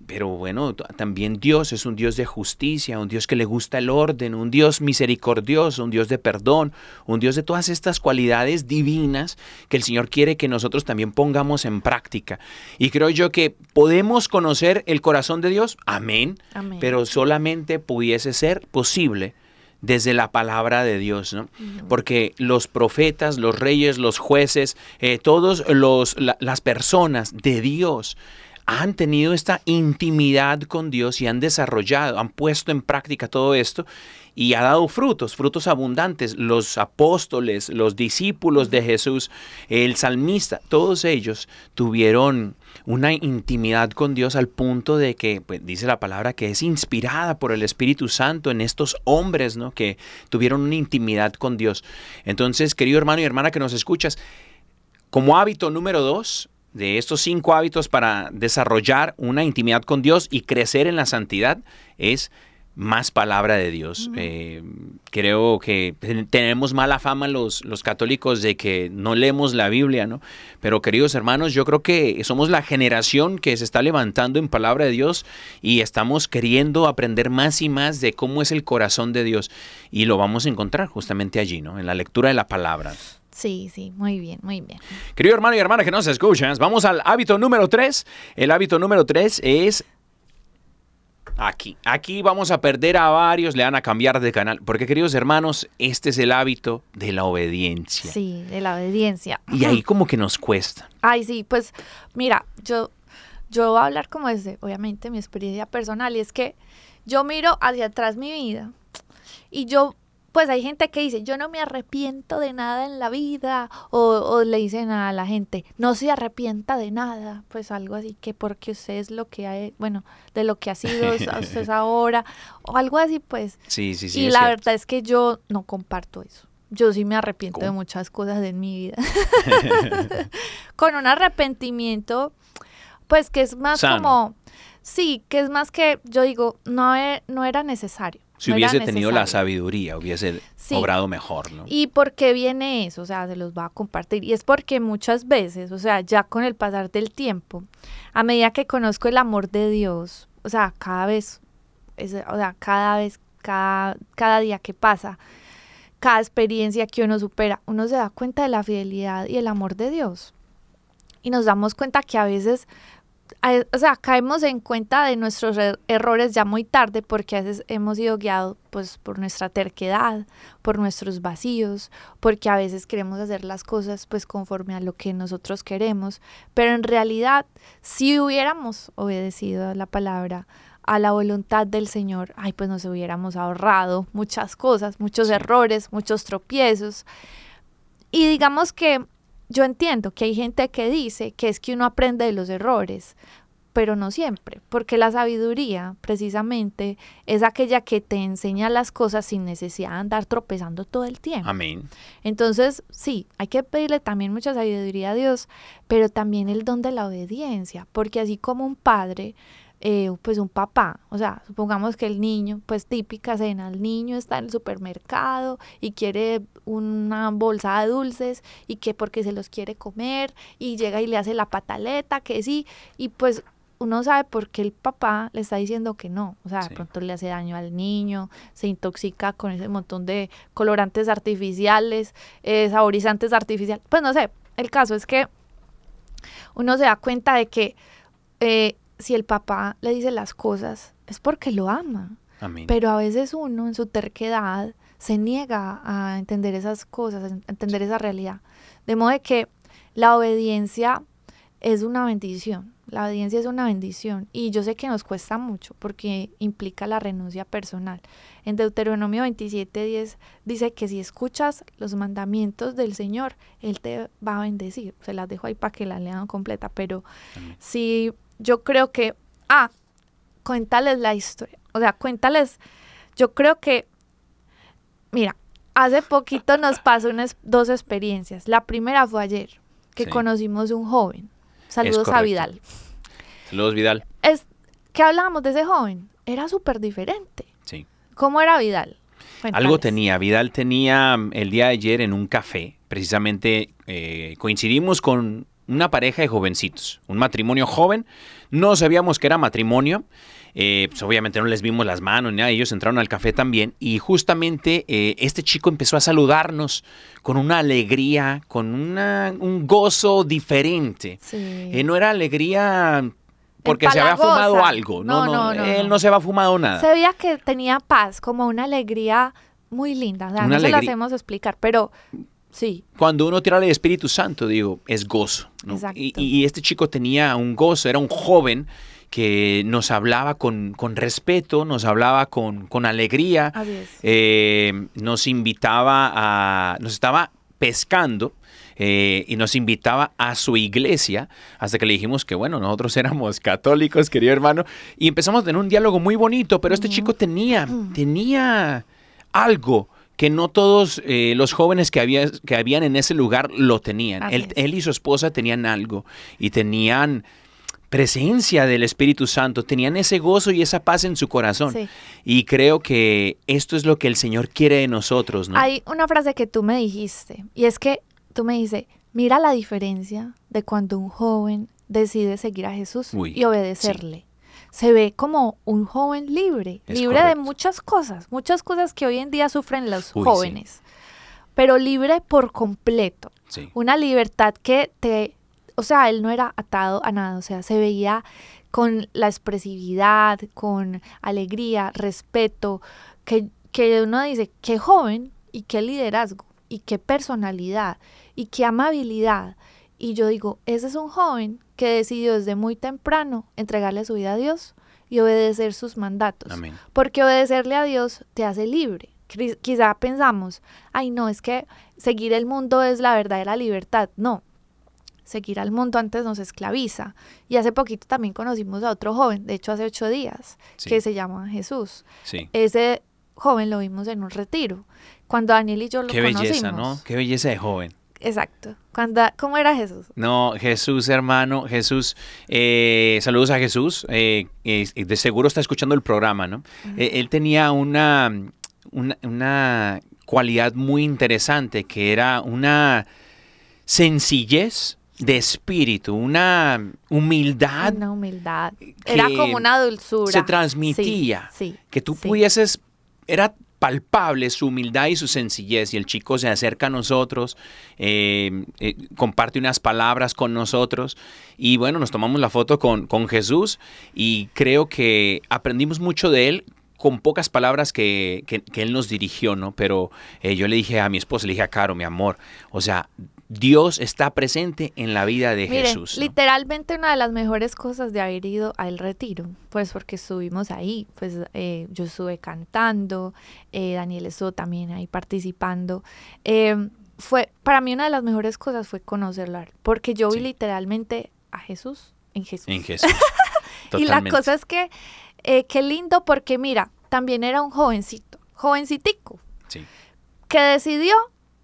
A: Pero bueno, también Dios es un Dios de justicia, un Dios que le gusta el orden, un Dios misericordioso, un Dios de perdón, un Dios de todas estas cualidades divinas que el Señor quiere que nosotros también pongamos en práctica. Y creo yo que podemos conocer el corazón de Dios, amén,
B: Amén.
A: pero solamente pudiese ser posible desde la palabra de Dios, ¿no? Porque los profetas, los reyes, los jueces, eh, todos los la- las personas de Dios han tenido esta intimidad con Dios y han desarrollado, han puesto en práctica todo esto y ha dado frutos, frutos abundantes. Los apóstoles, los discípulos de Jesús, el salmista, todos ellos tuvieron una intimidad con Dios al punto de que, pues, dice la palabra, que es inspirada por el Espíritu Santo en estos hombres, ¿no? Que tuvieron una intimidad con Dios. Entonces, querido hermano y hermana que nos escuchas, como hábito número dos de estos cinco hábitos para desarrollar una intimidad con Dios y crecer en la santidad es más palabra de Dios. Eh, creo que ten- tenemos mala fama los, los católicos de que no leemos la Biblia, ¿no? Pero queridos hermanos, yo creo que somos la generación que se está levantando en palabra de Dios y estamos queriendo aprender más y más de cómo es el corazón de Dios. Y lo vamos a encontrar justamente allí, ¿no? En la lectura de la palabra.
B: Sí, sí, muy bien, muy bien.
A: Querido hermano y hermana que nos escuchas, vamos al hábito número 3. El hábito número 3 es aquí. Aquí vamos a perder a varios, le van a cambiar de canal. Porque, queridos hermanos, este es el hábito de la obediencia.
B: Sí, de la obediencia.
A: Y ahí como que nos cuesta.
B: Ay, sí, pues mira, yo, yo voy a hablar como desde, obviamente, mi experiencia personal y es que yo miro hacia atrás mi vida y yo, pues hay gente que dice, yo no me arrepiento de nada en la vida o, o le dicen a la gente, no se arrepienta de nada, pues algo así que porque usted es lo que hay, bueno, de lo que ha sido usted es ahora o algo así, pues.
A: Sí, sí, sí.
B: y la
A: cierto.
B: verdad es que yo no comparto eso. Yo sí me arrepiento de muchas cosas en mi vida. Con un arrepentimiento, pues que es más
A: Sano.
B: como, sí, que es más que yo digo, no, no era necesario.
A: Si
B: no
A: hubiese tenido la sabiduría, hubiese
B: Sí.
A: obrado mejor, ¿no?
B: ¿Y por qué viene eso? O sea, se los va a compartir. Y es porque muchas veces, o sea, ya con el pasar del tiempo, a medida que conozco el amor de Dios, o sea, cada vez, es- o sea, cada vez, cada, cada día que pasa, cada experiencia que uno supera, uno se da cuenta de la fidelidad y el amor de Dios. Y nos damos cuenta que a veces, o sea, caemos en cuenta de nuestros er- errores ya muy tarde porque a veces hemos sido guiados pues por nuestra terquedad, por nuestros vacíos, porque a veces queremos hacer las cosas pues conforme a lo que nosotros queremos, pero en realidad si hubiéramos obedecido a la palabra, a la voluntad del Señor, ay, pues nos hubiéramos ahorrado muchas cosas, muchos errores, muchos tropiezos. Y digamos que yo entiendo que hay gente que dice que es que uno aprende de los errores, pero no siempre, porque la sabiduría precisamente es aquella que te enseña las cosas sin necesidad de andar tropezando todo el tiempo.
A: Amén.
B: Entonces, sí, hay que pedirle también mucha sabiduría a Dios, pero también el don de la obediencia, porque así como un padre, eh, pues un papá, o sea, supongamos que el niño, pues típica escena, el niño está en el supermercado y quiere una bolsa de dulces y que porque se los quiere comer y llega y le hace la pataleta, que sí, y pues uno sabe por qué el papá le está diciendo que no, o sea,
A: Sí.
B: de pronto le hace daño al niño, se intoxica con ese montón de colorantes artificiales, eh, saborizantes artificiales, pues no sé, el caso es que uno se da cuenta de que eh, si el papá le dice las cosas es porque lo ama,
A: Amén.
B: pero a veces uno en su terquedad se niega a entender esas cosas, a entender esa realidad. De modo de que la obediencia es una bendición. La obediencia es una bendición y yo sé que nos cuesta mucho porque implica la renuncia personal. En Deuteronomio 27:10 dice que si escuchas los mandamientos del Señor, Él te va a bendecir. Se las dejo ahí para que la lean completa, pero si yo creo que, ah, cuéntales la historia. O sea, cuéntales, yo creo que, mira, hace poquito nos pasó unas dos experiencias. La primera fue ayer, que
A: Sí.
B: conocimos un joven. Saludos a. Vidal.
A: Saludos, Vidal.
B: Es, ¿Qué hablábamos de ese joven? Era súper diferente.
A: Sí.
B: ¿Cómo era Vidal?
A: Algo tenía. Vidal tenía mm, el día de ayer en un café. Precisamente eh, coincidimos con una pareja de jovencitos, un matrimonio joven. No sabíamos que era matrimonio. eh, pues obviamente no les vimos las manos ni nada. Ellos entraron al café también. Y justamente eh, este chico empezó a saludarnos con una alegría, con una- un gozo diferente.
B: Sí.
A: Eh, no era alegría porque se había fumado algo. No,
B: No,
A: no, él
B: no.
A: se había fumado nada.
B: Se veía que tenía paz, como una alegría muy linda. O sea,
A: Una
B: no se la
A: alegría.
B: hacemos explicar, pero sí.
A: cuando uno tira al Espíritu Santo, digo, es gozo. ¿no?
B: Exacto.
A: Y, y este chico tenía un gozo, era un joven que nos hablaba con, con respeto, nos hablaba con, con alegría, eh, nos invitaba a, nos estaba pescando. eh, y nos invitaba a su iglesia hasta que le dijimos que bueno, nosotros éramos católicos, querido hermano, y empezamos a tener un diálogo muy bonito, pero este chico tenía, tenía algo que no todos eh, los jóvenes que, había, que habían en ese lugar lo tenían. Él, él y su esposa tenían algo y tenían presencia del Espíritu Santo, tenían ese gozo y esa paz en su corazón.
B: Sí.
A: Y creo que esto es lo que el Señor quiere de nosotros, ¿no?
B: Hay una frase que tú me dijiste y es que tú me dices, mira la diferencia de cuando un joven decide seguir a Jesús
A: Uy,
B: y obedecerle. Se ve como un joven libre,
A: Es
B: libre de muchas cosas, muchas cosas que hoy en día sufren los
A: Uy, sí.
B: jóvenes, pero libre por completo.
A: Sí.
B: Una libertad que te, o sea, él no era atado a nada, o sea, se veía con la expresividad, con alegría, respeto, que, que uno dice, qué joven y qué liderazgo y qué personalidad y qué amabilidad. Y yo digo, ese es un joven que decidió desde muy temprano entregarle su vida a Dios y obedecer sus mandatos.
A: Amén.
B: Porque obedecerle a Dios te hace libre. Quizá pensamos, ay no, es que seguir el mundo es la verdadera libertad. No, seguir al mundo antes nos esclaviza. Y hace poquito también conocimos a otro joven, de hecho hace ocho días,
A: Sí.
B: que se llama Jesús.
A: Sí.
B: Ese joven lo vimos en un retiro. Cuando Daniel y yo lo
A: Qué
B: conocimos.
A: belleza, ¿no? Qué belleza de joven.
B: Exacto. Cuando, ¿Cómo era Jesús?
A: No, Jesús, hermano, Jesús, eh, saludos a Jesús, eh, eh, de seguro está escuchando el programa, ¿no? Eh, él tenía una, una, una cualidad muy interesante que era una sencillez de espíritu, una humildad
B: Una humildad. Era como una dulzura.
A: se transmitía,
B: Sí, sí,
A: que tú
B: sí.
A: pudieses, era palpable su humildad y su sencillez y el chico se acerca a nosotros, eh, eh, comparte unas palabras con nosotros y bueno, nos tomamos la foto con, con Jesús y creo que aprendimos mucho de él con pocas palabras que, que- él nos dirigió, ¿no? Pero eh, yo le dije a mi esposa, le dije a Caro, mi amor, o sea, Dios está presente en la vida de
B: Miren,
A: Jesús. ¿no?
B: literalmente una de las mejores cosas de haber ido al retiro, pues porque estuvimos ahí, pues eh, yo estuve cantando, eh, Daniel estuvo también ahí participando. eh, fue, para mí una de las mejores cosas fue conocerlo, porque yo vi literalmente a Jesús en Jesús.
A: En Jesús.
B: Y la cosa es que, eh, qué lindo porque mira, también era un jovencito, jovencitico,
A: Sí,
B: que decidió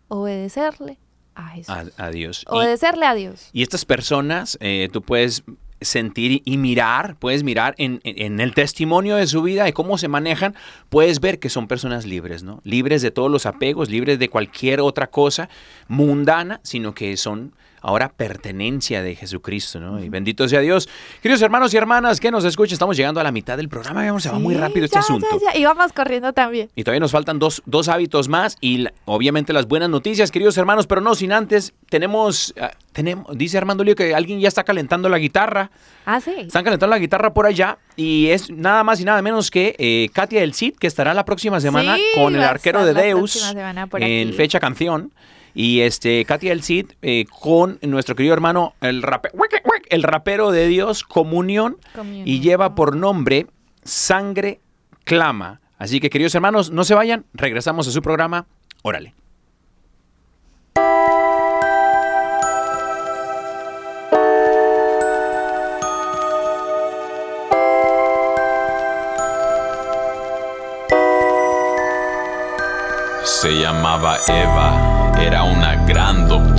B: obedecerle a Jesús.
A: a, a Dios. Y-
B: obedecerle a Dios.
A: Y estas personas, eh, tú puedes sentir y mirar, puedes mirar en, en- el testimonio de su vida y cómo se manejan, puedes ver que son personas libres, ¿no? Libres de todos los apegos, libres de cualquier otra cosa mundana, sino que son ahora pertenencia de Jesucristo, ¿no? Y bendito sea Dios. Queridos hermanos y hermanas que nos escuchan, estamos llegando a la mitad del programa, veamos, se va muy rápido este
B: ya,
A: asunto.
B: ya, ya. Y vamos corriendo también.
A: Y todavía nos faltan dos, dos hábitos más y la- obviamente las buenas noticias, queridos hermanos, pero no sin antes, tenemos, ah, tenemos dice Armando Lío que alguien ya está calentando la guitarra,
B: Ah, sí.
A: están calentando la guitarra por allá y es nada más y nada menos que eh, Katia del Cid, que estará la próxima semana
B: Sí,
A: con el arquero de
B: la
A: Deus
B: próxima semana por
A: en fecha canción. Y este, Katia del Cid eh, con nuestro querido hermano, el, rape- el rapero de Dios, Comunión,
B: Comunión.
A: y lleva por nombre Sangre Clama. Así que, queridos hermanos, no se vayan, regresamos a su programa. Órale.
C: Se llamaba Eva, era una gran doctora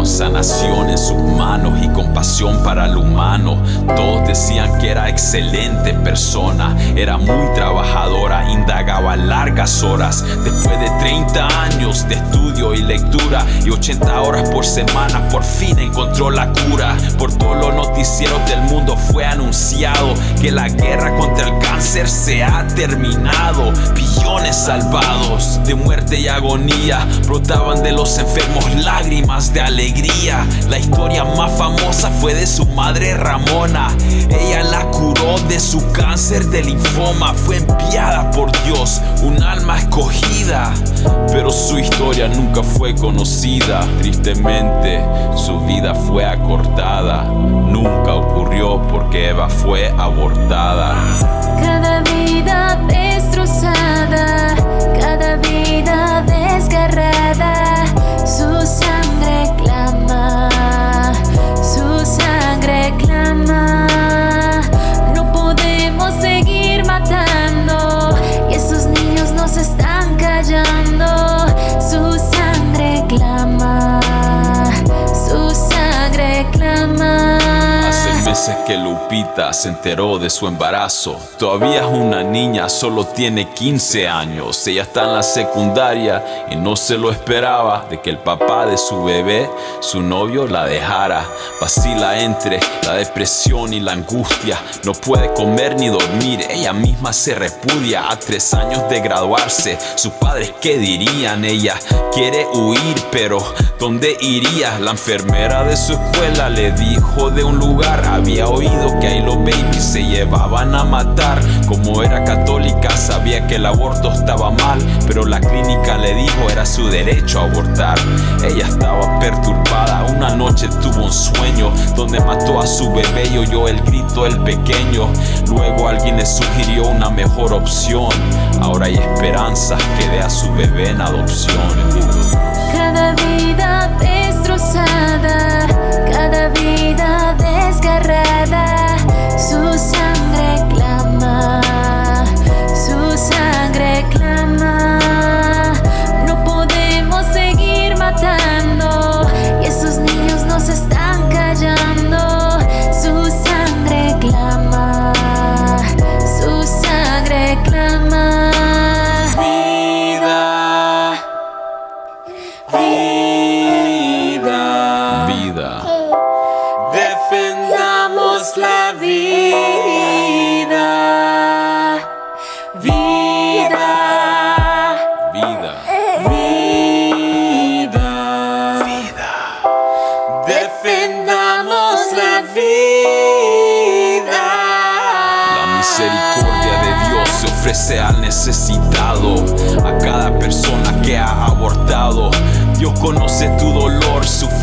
C: con sanación en sus manos y compasión para el humano. Todos decían que era excelente persona, era muy trabajadora, indagaba largas horas. Después de 30 años de estudio y lectura y 80 horas por semana, por fin encontró la cura. Por todos los noticieros del mundo fue anunciado que la guerra contra el cáncer se ha terminado. Billones salvados de muerte y agonía brotaban de los enfermos lágrimas de alegría. La historia más famosa fue de su madre Ramona. Ella la curó de su cáncer de linfoma. Fue enviada por Dios, un alma escogida. Pero su historia nunca fue conocida. Tristemente, su vida fue acortada. Nunca ocurrió porque Eva fue abortada.
D: Cada vida destrozada, cada vida desgarrada, su sangre clama. No podemos seguir matando y esos niños nos están callando. Su
C: meses que Lupita se enteró de su embarazo. Todavía es una niña, solo tiene 15 años. Ella está en la secundaria y no se lo esperaba de que el papá de su bebé, su novio, la dejara. Vacila entre la depresión y la angustia. No puede comer ni dormir. Ella misma se repudia a tres años de graduarse. Sus padres, ¿qué dirían? Ella quiere huir, pero ¿dónde iría? La enfermera de su escuela le dijo de un lugar. Había oído que ahí los babies se llevaban a matar. Como era católica, sabía que el aborto estaba mal, pero la clínica le dijo era su derecho a abortar. Ella estaba perturbada. Una noche tuvo un sueño donde mató a su bebé y oyó el grito del pequeño. Luego alguien le sugirió una mejor opción. Ahora hay esperanza que dé a su bebé en adopción.
D: Cada vida destrozada, desgarrada, su
C: necesitado, a cada persona que ha abortado. Dios conoce tu dolor, sufrimiento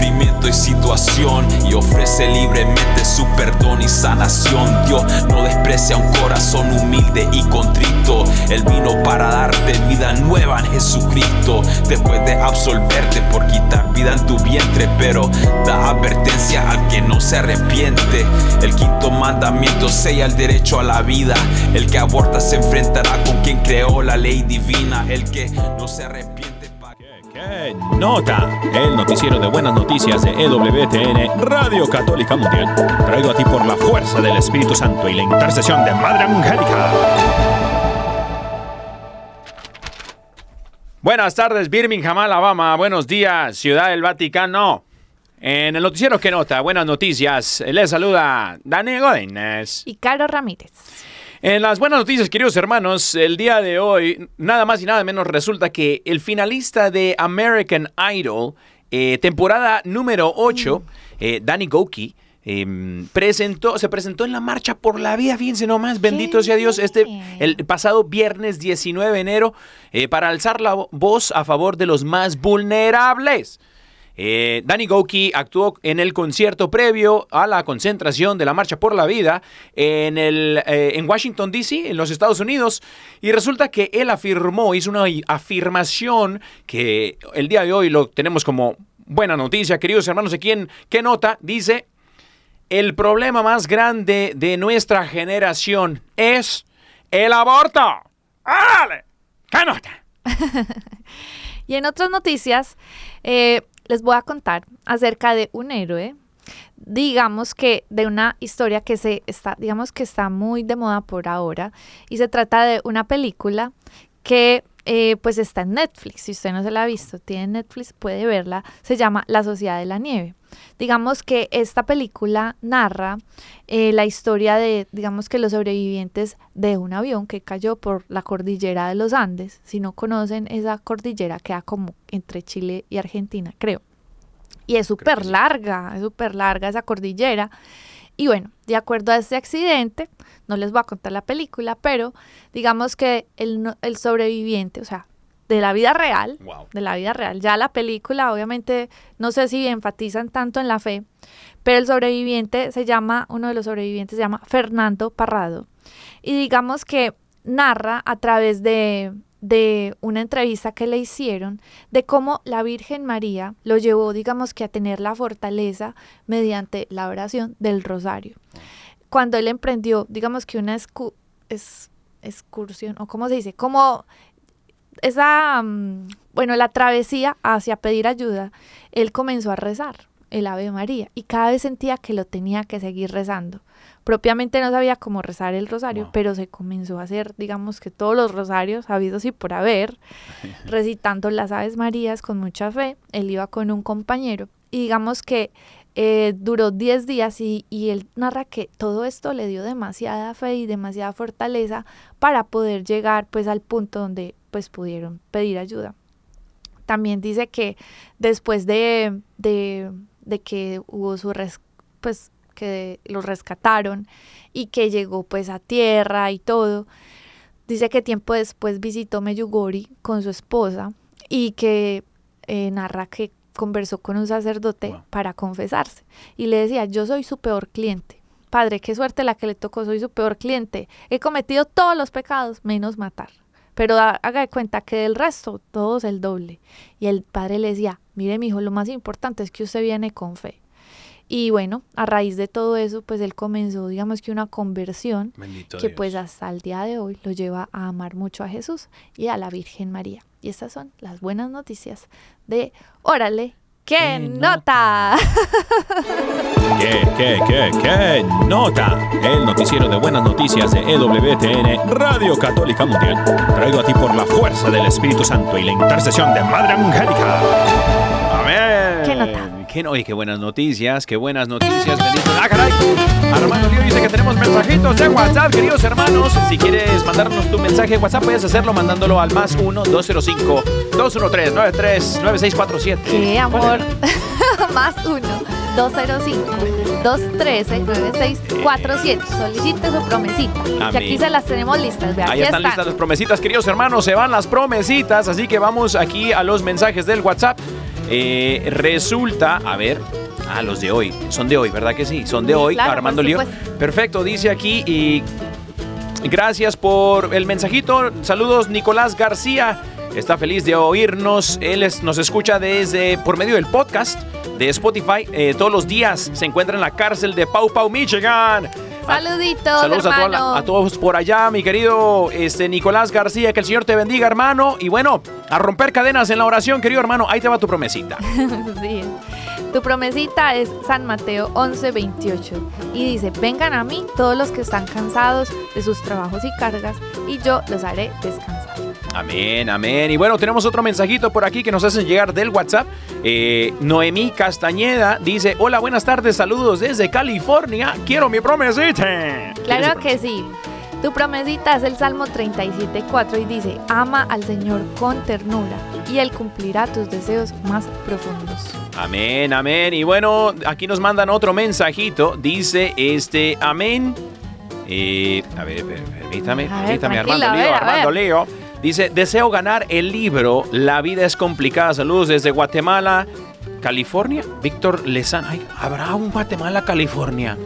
C: y situación y ofrece libremente su perdón y sanación. Dios no desprecia un corazón humilde y contrito. Él vino para darte vida nueva en Jesucristo. Después de absolverte por quitar vida en tu vientre, pero da advertencia al que no se arrepiente. El quinto mandamiento sella el derecho a la vida. El que aborta se enfrentará con quien creó la ley divina. El que no se arrepiente. Pa-
E: ¡Qué nota! El noticiero de buenas noticias de EWTN, Radio Católica Mundial. Traigo a ti por la fuerza del Espíritu Santo y la intercesión de Madre Angélica.
A: Buenas tardes, Birmingham, Alabama. Buenos días, Ciudad del Vaticano. En el noticiero que nota, buenas noticias. Les saluda Dani Godínez.
B: Y Caro Ramírez.
A: En las buenas noticias, queridos hermanos, el día de hoy, nada más y nada menos, resulta que el finalista de American Idol, eh, temporada número 8, eh, Danny Goki, eh, presentó, se presentó en la marcha por la vida, fíjense nomás, bendito sea Dios, este, el pasado viernes 19 de enero, eh, para alzar la vo- voz a favor de los más vulnerables. Eh, Danny Goki actuó en el concierto previo a la concentración de la Marcha por la Vida en, el, eh, en Washington, D.C., en los Estados Unidos, y resulta que él afirmó, hizo una afirmación que el día de hoy lo tenemos como buena noticia, queridos hermanos, aquí en ¿Qué nota? Dice, el problema más grande de nuestra generación es el aborto. ¡Árale! ¿Qué nota?
B: Y en otras noticias, eh, les voy a contar acerca de un héroe, digamos que de una historia que se está, digamos que está muy de moda por ahora, y se trata de una película que eh, pues está en Netflix. Si usted no se la ha visto, tiene Netflix, puede verla. Se llama La Sociedad de la Nieve. Digamos que esta película narra eh, la historia de, digamos que los sobrevivientes de un avión que cayó por la cordillera de los Andes. Si no conocen, esa cordillera queda como entre Chile y Argentina, creo. Y es súper larga, es súper larga esa cordillera. Y bueno, de acuerdo a este accidente, no les voy a contar la película, pero digamos que el, el sobreviviente, o sea, de la vida real,
A: Wow.
B: de la vida real, ya la película obviamente no sé si enfatizan tanto en la fe, pero el sobreviviente se llama, uno de los sobrevivientes se llama Fernando Parrado. Y digamos que narra a través de, de una entrevista que le hicieron de cómo la Virgen María lo llevó, digamos que a tener la fortaleza mediante la oración del rosario. Cuando él emprendió, digamos que una excursión, o cómo se dice, como esa, mm, bueno, la travesía hacia pedir ayuda, él comenzó a rezar. el Ave María y cada vez sentía que lo tenía que seguir rezando. Propiamente no sabía cómo rezar el rosario,
A: Wow.
B: pero se comenzó a hacer, digamos que todos los rosarios habidos y por haber, recitando las Aves Marías con mucha fe. Él iba con un compañero y digamos que eh, duró 10 días y, y él narra que todo esto le dio demasiada fe y demasiada fortaleza para poder llegar pues al punto donde pues pudieron pedir ayuda. También dice que después de, de, de que hubo su res- pues que los rescataron y que llegó pues a tierra y todo, dice que tiempo después visitó Meyugori con su esposa y que eh, narra que conversó con un sacerdote
A: Wow.
B: para confesarse y le decía, yo soy su peor cliente. Padre, qué suerte la que le tocó, soy su peor cliente. He cometido todos los pecados menos matar. Pero ha- haga de cuenta que del resto, todos el doble. Y el padre le decía, mire mi hijo, lo más importante es que usted viene con fe. Y bueno, a raíz de todo eso, pues él comenzó, digamos que una conversión
A: Bendito
B: que
A: Dios.
B: pues hasta el día de hoy lo lleva a amar mucho a Jesús y a la Virgen María. Y estas son las buenas noticias de Órale, ¡qué
E: ¡Qué
B: nota!
E: ¿Qué, qué, qué, qué nota? El noticiero de buenas noticias de EWTN, Radio Católica Mundial. Traigo a ti por la fuerza del Espíritu Santo y la intercesión de Madre Angélica.
A: Amén.
B: ¿Qué nota?
A: ¿Qué, no- oye, qué buenas noticias, qué buenas noticias, bendito. ¡Ah, caray! Armando Lío dice que tenemos mensajitos de WhatsApp, queridos hermanos. Si quieres mandarnos tu mensaje de WhatsApp, puedes hacerlo mandándolo al más 1-205-213-9647.
B: ¡Qué amor!
A: ¿Cuál
B: Más uno, 205-213-9647. Solicite su promesita. Y aquí se las tenemos listas. Vea,
A: Ahí están listas las promesitas, queridos hermanos. Se van las promesitas, así que vamos aquí a los mensajes del WhatsApp. Eh, resulta, a ver, a los de hoy. Son de hoy, ¿verdad que sí? Son de
B: Sí,
A: hoy,
B: claro,
A: Armando Lío. Perfecto, dice aquí y gracias por el mensajito. Saludos, Nicolás García. Está feliz de oírnos. Él es- nos escucha desde por medio del podcast de Spotify. Eh, todos los días se encuentra en la cárcel de Pau Pau, Michigan.
B: Saluditos,
A: Saludos a, toda la-
B: hermano.
A: a todos por allá, mi querido este, Nicolás García. Que el Señor te bendiga, hermano. Y bueno, a romper cadenas en la oración, querido hermano. Ahí te va tu promesita.
B: Sí. Tu promesita es San Mateo 11:28 y dice, vengan a mí todos los que están cansados de sus trabajos y cargas y yo los haré descansar.
A: Amén, amén. Y bueno, tenemos otro mensajito por aquí que nos hacen llegar del WhatsApp. Eh, Noemí Castañeda dice, hola, buenas tardes, saludos desde California. Quiero mi promesita. ¿Quieres
B: Claro que sí. Tu promesita es el Salmo 37:4 y dice, ama al Señor con ternura y Él cumplirá tus deseos más profundos.
A: Amén, amén. Y bueno, aquí nos mandan otro mensajito. Dice, este, amén. Eh, a ver, per- permítame,
B: A ver,
A: permítame,
B: tranquilo,
A: Armando
B: ver.
A: Dice, deseo ganar el libro La vida es complicada. Saludos desde Guatemala, California. Víctor Lezana. Ay, ¿habrá un Guatemala, California?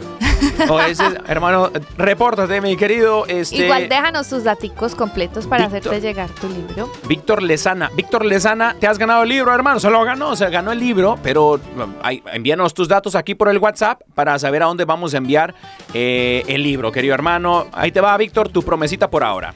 A: O ese, hermano, repórtate, mi querido. Este,
B: Igual déjanos tus daticos completos para
A: Víctor.
B: hacerte llegar tu libro.
A: Víctor Lezana. Víctor Lezana, te has ganado el libro, hermano. Se lo ganó, se ganó el libro, pero ay, envíanos tus datos aquí por el WhatsApp para saber a dónde vamos a enviar eh, el libro, querido hermano. Ahí te va, Víctor, tu promesita por ahora.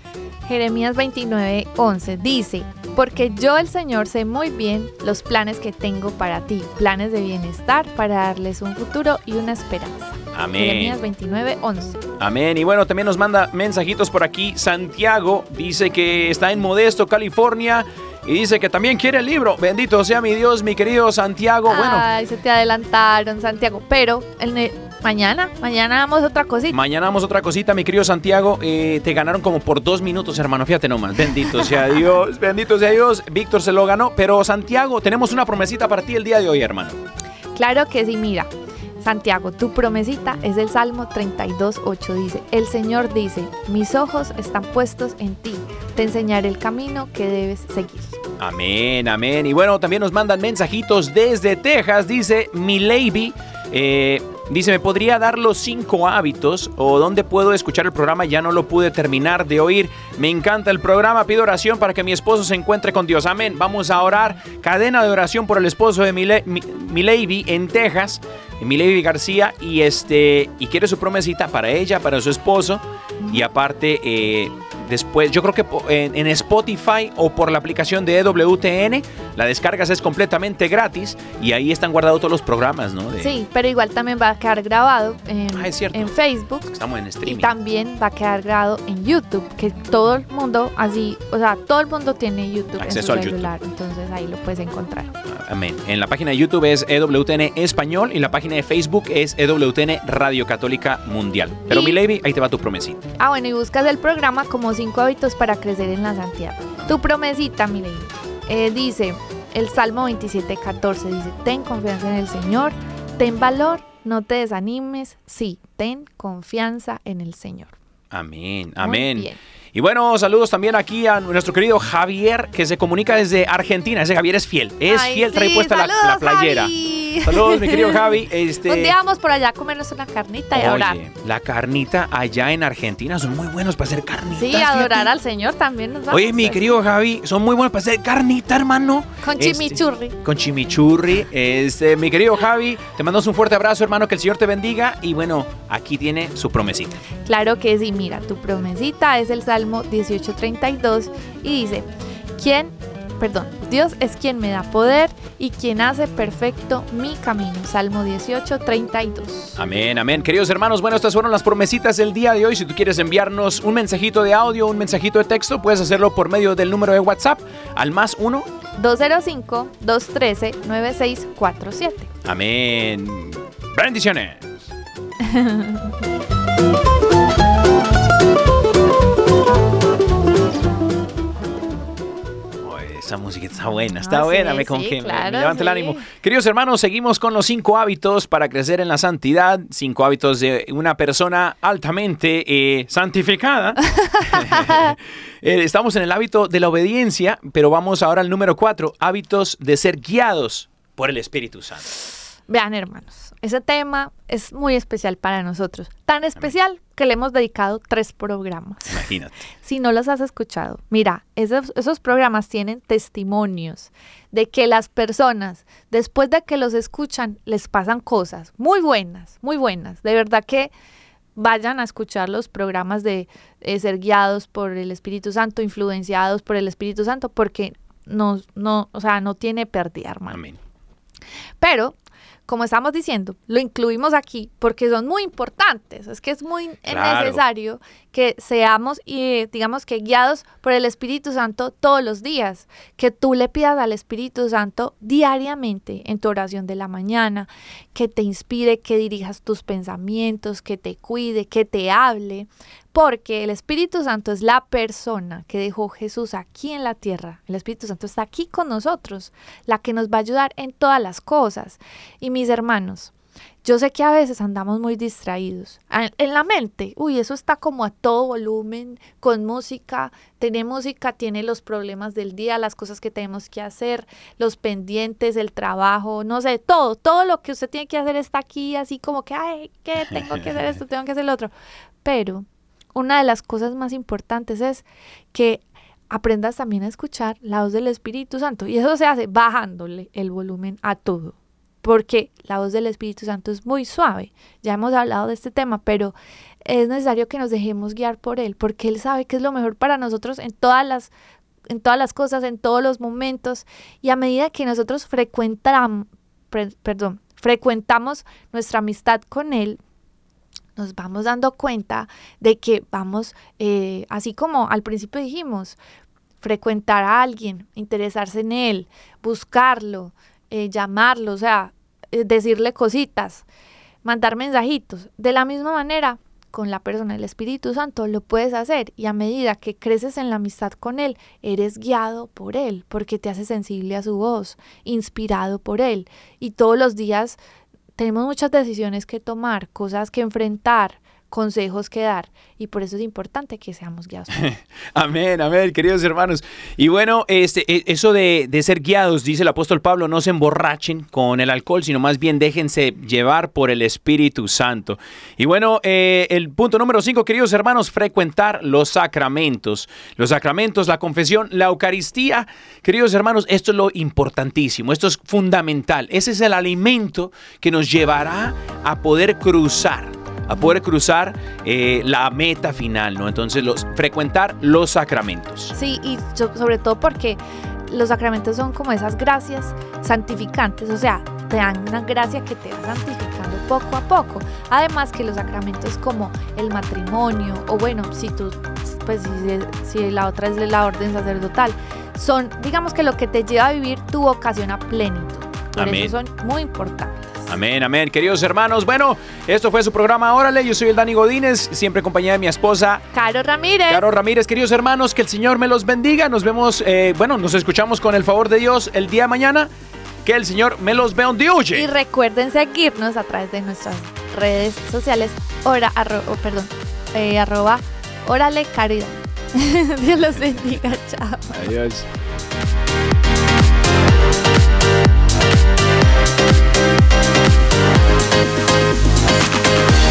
B: Jeremías 29:11 dice, porque yo el Señor sé muy bien los planes que tengo para ti, planes de bienestar para darles un futuro y una esperanza.
A: Amén.
B: Jeremías 29:11.
A: Amén. Y bueno, también nos manda mensajitos por aquí. Santiago dice que está en Modesto, California. Y dice que también quiere el libro. Bendito sea mi Dios, mi querido Santiago. Bueno,
B: Ay, se te adelantaron, Santiago. Pero el mañana, mañana damos otra cosita.
A: Mañana vamos a otra cosita, mi querido Santiago. Eh, te ganaron como por dos minutos, hermano. Fíjate nomás. Bendito sea Dios, bendito sea Dios. Víctor se lo ganó. Pero Santiago, tenemos una promesita para ti el día de hoy, hermano.
B: Claro que sí, mira. Santiago, tu promesita es el Salmo 32.8. Dice, el Señor dice, mis ojos están puestos en ti, te enseñaré el camino que debes seguir.
A: Amén, amén. Y bueno, también nos mandan mensajitos desde Texas. Dice Milady. Eh, dice, ¿me podría dar los cinco hábitos o dónde puedo escuchar el programa? Ya no lo pude terminar de oír. Me encanta el programa. Pido oración para que mi esposo se encuentre con Dios. Amén. Vamos a orar. Cadena de oración por el esposo de Mile- Mi- en Texas. Milady García. Y este y quiere su promesita para ella, para su esposo. Y aparte, eh, después, yo creo que en, en Spotify o por la aplicación de EWTN, la descargas es completamente gratis y ahí están guardados todos los programas, ¿no? De-
B: Sí, pero igual también va a quedar grabado en,
A: Ah,
B: en Facebook.
A: Estamos en
B: Y
A: streaming.
B: también va a quedar grabado en YouTube, que todo el mundo así, o sea, todo el mundo tiene YouTube
A: Acceso
B: en su
A: YouTube.
B: celular, entonces ahí lo puedes encontrar.
A: Amén. En la página de YouTube es EWTN Español y la página de Facebook es EWTN Radio Católica Mundial. Pero
B: Y-
A: mi lady, ahí te va tu promesita.
B: Ah, bueno, y buscas el programa como cinco hábitos para crecer en la santidad. Tu promesita, mi lady, eh, dice el Salmo 27, 14, dice, ten confianza en el Señor, ten valor, no te desanimes, sí, ten confianza en el Señor.
A: Amén,
B: Muy
A: amén.
B: bien.
A: Y bueno, saludos también aquí a nuestro querido Javier, que se comunica desde Argentina. Ese Javier es fiel, es
B: Ay,
A: fiel, trae
B: sí,
A: puesta la,
B: saludos,
A: la playera.
B: Javi.
A: Saludos, mi querido Javi. Este,
B: Un día vamos por allá a comernos una carnita y.
A: Oye, la carnita allá en Argentina son muy buenos para hacer carnitas.
B: Sí,
A: fíjate.
B: adorar al Señor también nos vamos.
A: Oye, mi
B: pues.
A: querido Javi, son muy buenos para hacer carnita, hermano.
B: Con
A: Este,
B: chimichurri.
A: con chimichurri. Este, mi querido Javi, te mandamos un fuerte abrazo, hermano, que el Señor te bendiga. Y bueno, aquí tiene su promesita.
B: Claro que sí, mira, tu promesita es el Salmo 18:32 y dice, ¿quién, perdón, Dios es quien me da poder y quien hace perfecto mi camino? Salmo 18:32.
A: Amén, amén. Queridos hermanos, bueno, estas fueron las promesitas del día de hoy. Si tú quieres enviarnos un mensajito de audio, un mensajito de texto, puedes hacerlo por medio del número de WhatsApp al más uno.
B: 205-213-9647.
A: Amén. Bendiciones. Esa música está buena, está
B: Ah, sí,
A: buena, me, como
B: sí,
A: que me- me
B: claro,
A: levanta el
B: sí.
A: ánimo. Queridos hermanos, seguimos con los cinco hábitos para crecer en la santidad, cinco hábitos de una persona altamente eh, santificada. Eh, Estamos en el hábito de la obediencia, pero vamos ahora al número cuatro, hábitos de ser guiados por el Espíritu Santo.
B: Vean, hermanos, ese tema es muy especial para nosotros. Tan especial que le hemos dedicado tres programas.
A: Imagínate.
B: Si no los has escuchado, mira, esos, esos programas tienen testimonios de que las personas, después de que los escuchan, les pasan cosas muy buenas, muy buenas. De verdad que vayan a escuchar los programas de eh, ser guiados por el Espíritu Santo, influenciados por el Espíritu Santo, porque no, no, o sea, no tiene pérdida, hermano.
A: Amén.
B: Pero, como estamos diciendo, lo incluimos aquí porque son muy importantes. Es que es muy
A: Claro.
B: necesario que seamos, y digamos que guiados por el Espíritu Santo todos los días. Que tú le pidas al Espíritu Santo diariamente en tu oración de la mañana, que te inspire, que dirijas tus pensamientos, que te cuide, que te hable. Porque el Espíritu Santo es la persona que dejó Jesús aquí en la tierra. El Espíritu Santo está aquí con nosotros, la que nos va a ayudar en todas las cosas. Y mis hermanos, yo sé que a veces andamos muy distraídos. En la mente, uy, eso está como a todo volumen, con música. Tiene música, tiene los problemas del día, las cosas que tenemos que hacer, los pendientes, el trabajo, no sé, todo, todo lo que usted tiene que hacer está aquí, así como que, ay, ¿qué? Tengo que hacer esto, tengo que hacer lo otro. Pero una de las cosas más importantes es que aprendas también a escuchar la voz del Espíritu Santo. Y eso se hace bajándole el volumen a todo. Porque la voz del Espíritu Santo es muy suave. Ya hemos hablado de este tema, pero es necesario que nos dejemos guiar por Él, porque Él sabe que es lo mejor para nosotros en todas las, en todas las cosas, en todos los momentos. Y a medida que nosotros frecuentam- pre- perdón, frecuentamos nuestra amistad con Él, nos vamos dando cuenta de que vamos, eh, así como al principio dijimos, frecuentar a alguien, interesarse en él, buscarlo, eh, llamarlo, o sea, eh, decirle cositas, mandar mensajitos. De la misma manera, con la persona del Espíritu Santo lo puedes hacer y a medida que creces en la amistad con Él, eres guiado por Él, porque te hace sensible a su voz, inspirado por Él. Y todos los días tenemos muchas decisiones que tomar, cosas que enfrentar, consejos que dar y por eso es importante que seamos guiados.
A: Amén, amén, queridos hermanos. Y bueno, este, e- eso de, de ser guiados, dice el apóstol Pablo, no se emborrachen con el alcohol, sino más bien déjense llevar por el Espíritu Santo. Y bueno, eh, el punto número cinco, queridos hermanos, frecuentar los sacramentos. Los sacramentos, la confesión, la Eucaristía. Queridos hermanos, esto es lo importantísimo, esto es fundamental. Ese es el alimento que nos llevará a poder cruzar a poder cruzar eh, la meta final, ¿no? Entonces, los, frecuentar los sacramentos.
B: Sí, y so- sobre todo porque los sacramentos son como esas gracias santificantes, o sea, te dan una gracia que te va santificando poco a poco. Además que los sacramentos como el matrimonio, o bueno, si tú, pues si, si la otra es la orden sacerdotal, son, digamos que lo que te lleva a vivir tu vocación a plenitud. Por
A: Amén.
B: eso son muy importantes.
A: Amén, amén. Queridos hermanos, bueno, esto fue su programa Órale. Yo soy el Dani Godínez, siempre acompañada de mi esposa,
B: Caro Ramírez.
A: Caro Ramírez. Queridos hermanos, que el Señor me los bendiga. Nos vemos, eh, bueno, nos escuchamos con el favor de Dios el día de mañana. Que el Señor me los
B: Y
A: bendiga.
B: recuerden seguirnos a través de nuestras redes sociales, ora, arro- oh, perdón, eh, arroba, órale caridad. Dios los bendiga, chao.
A: Adiós. Thank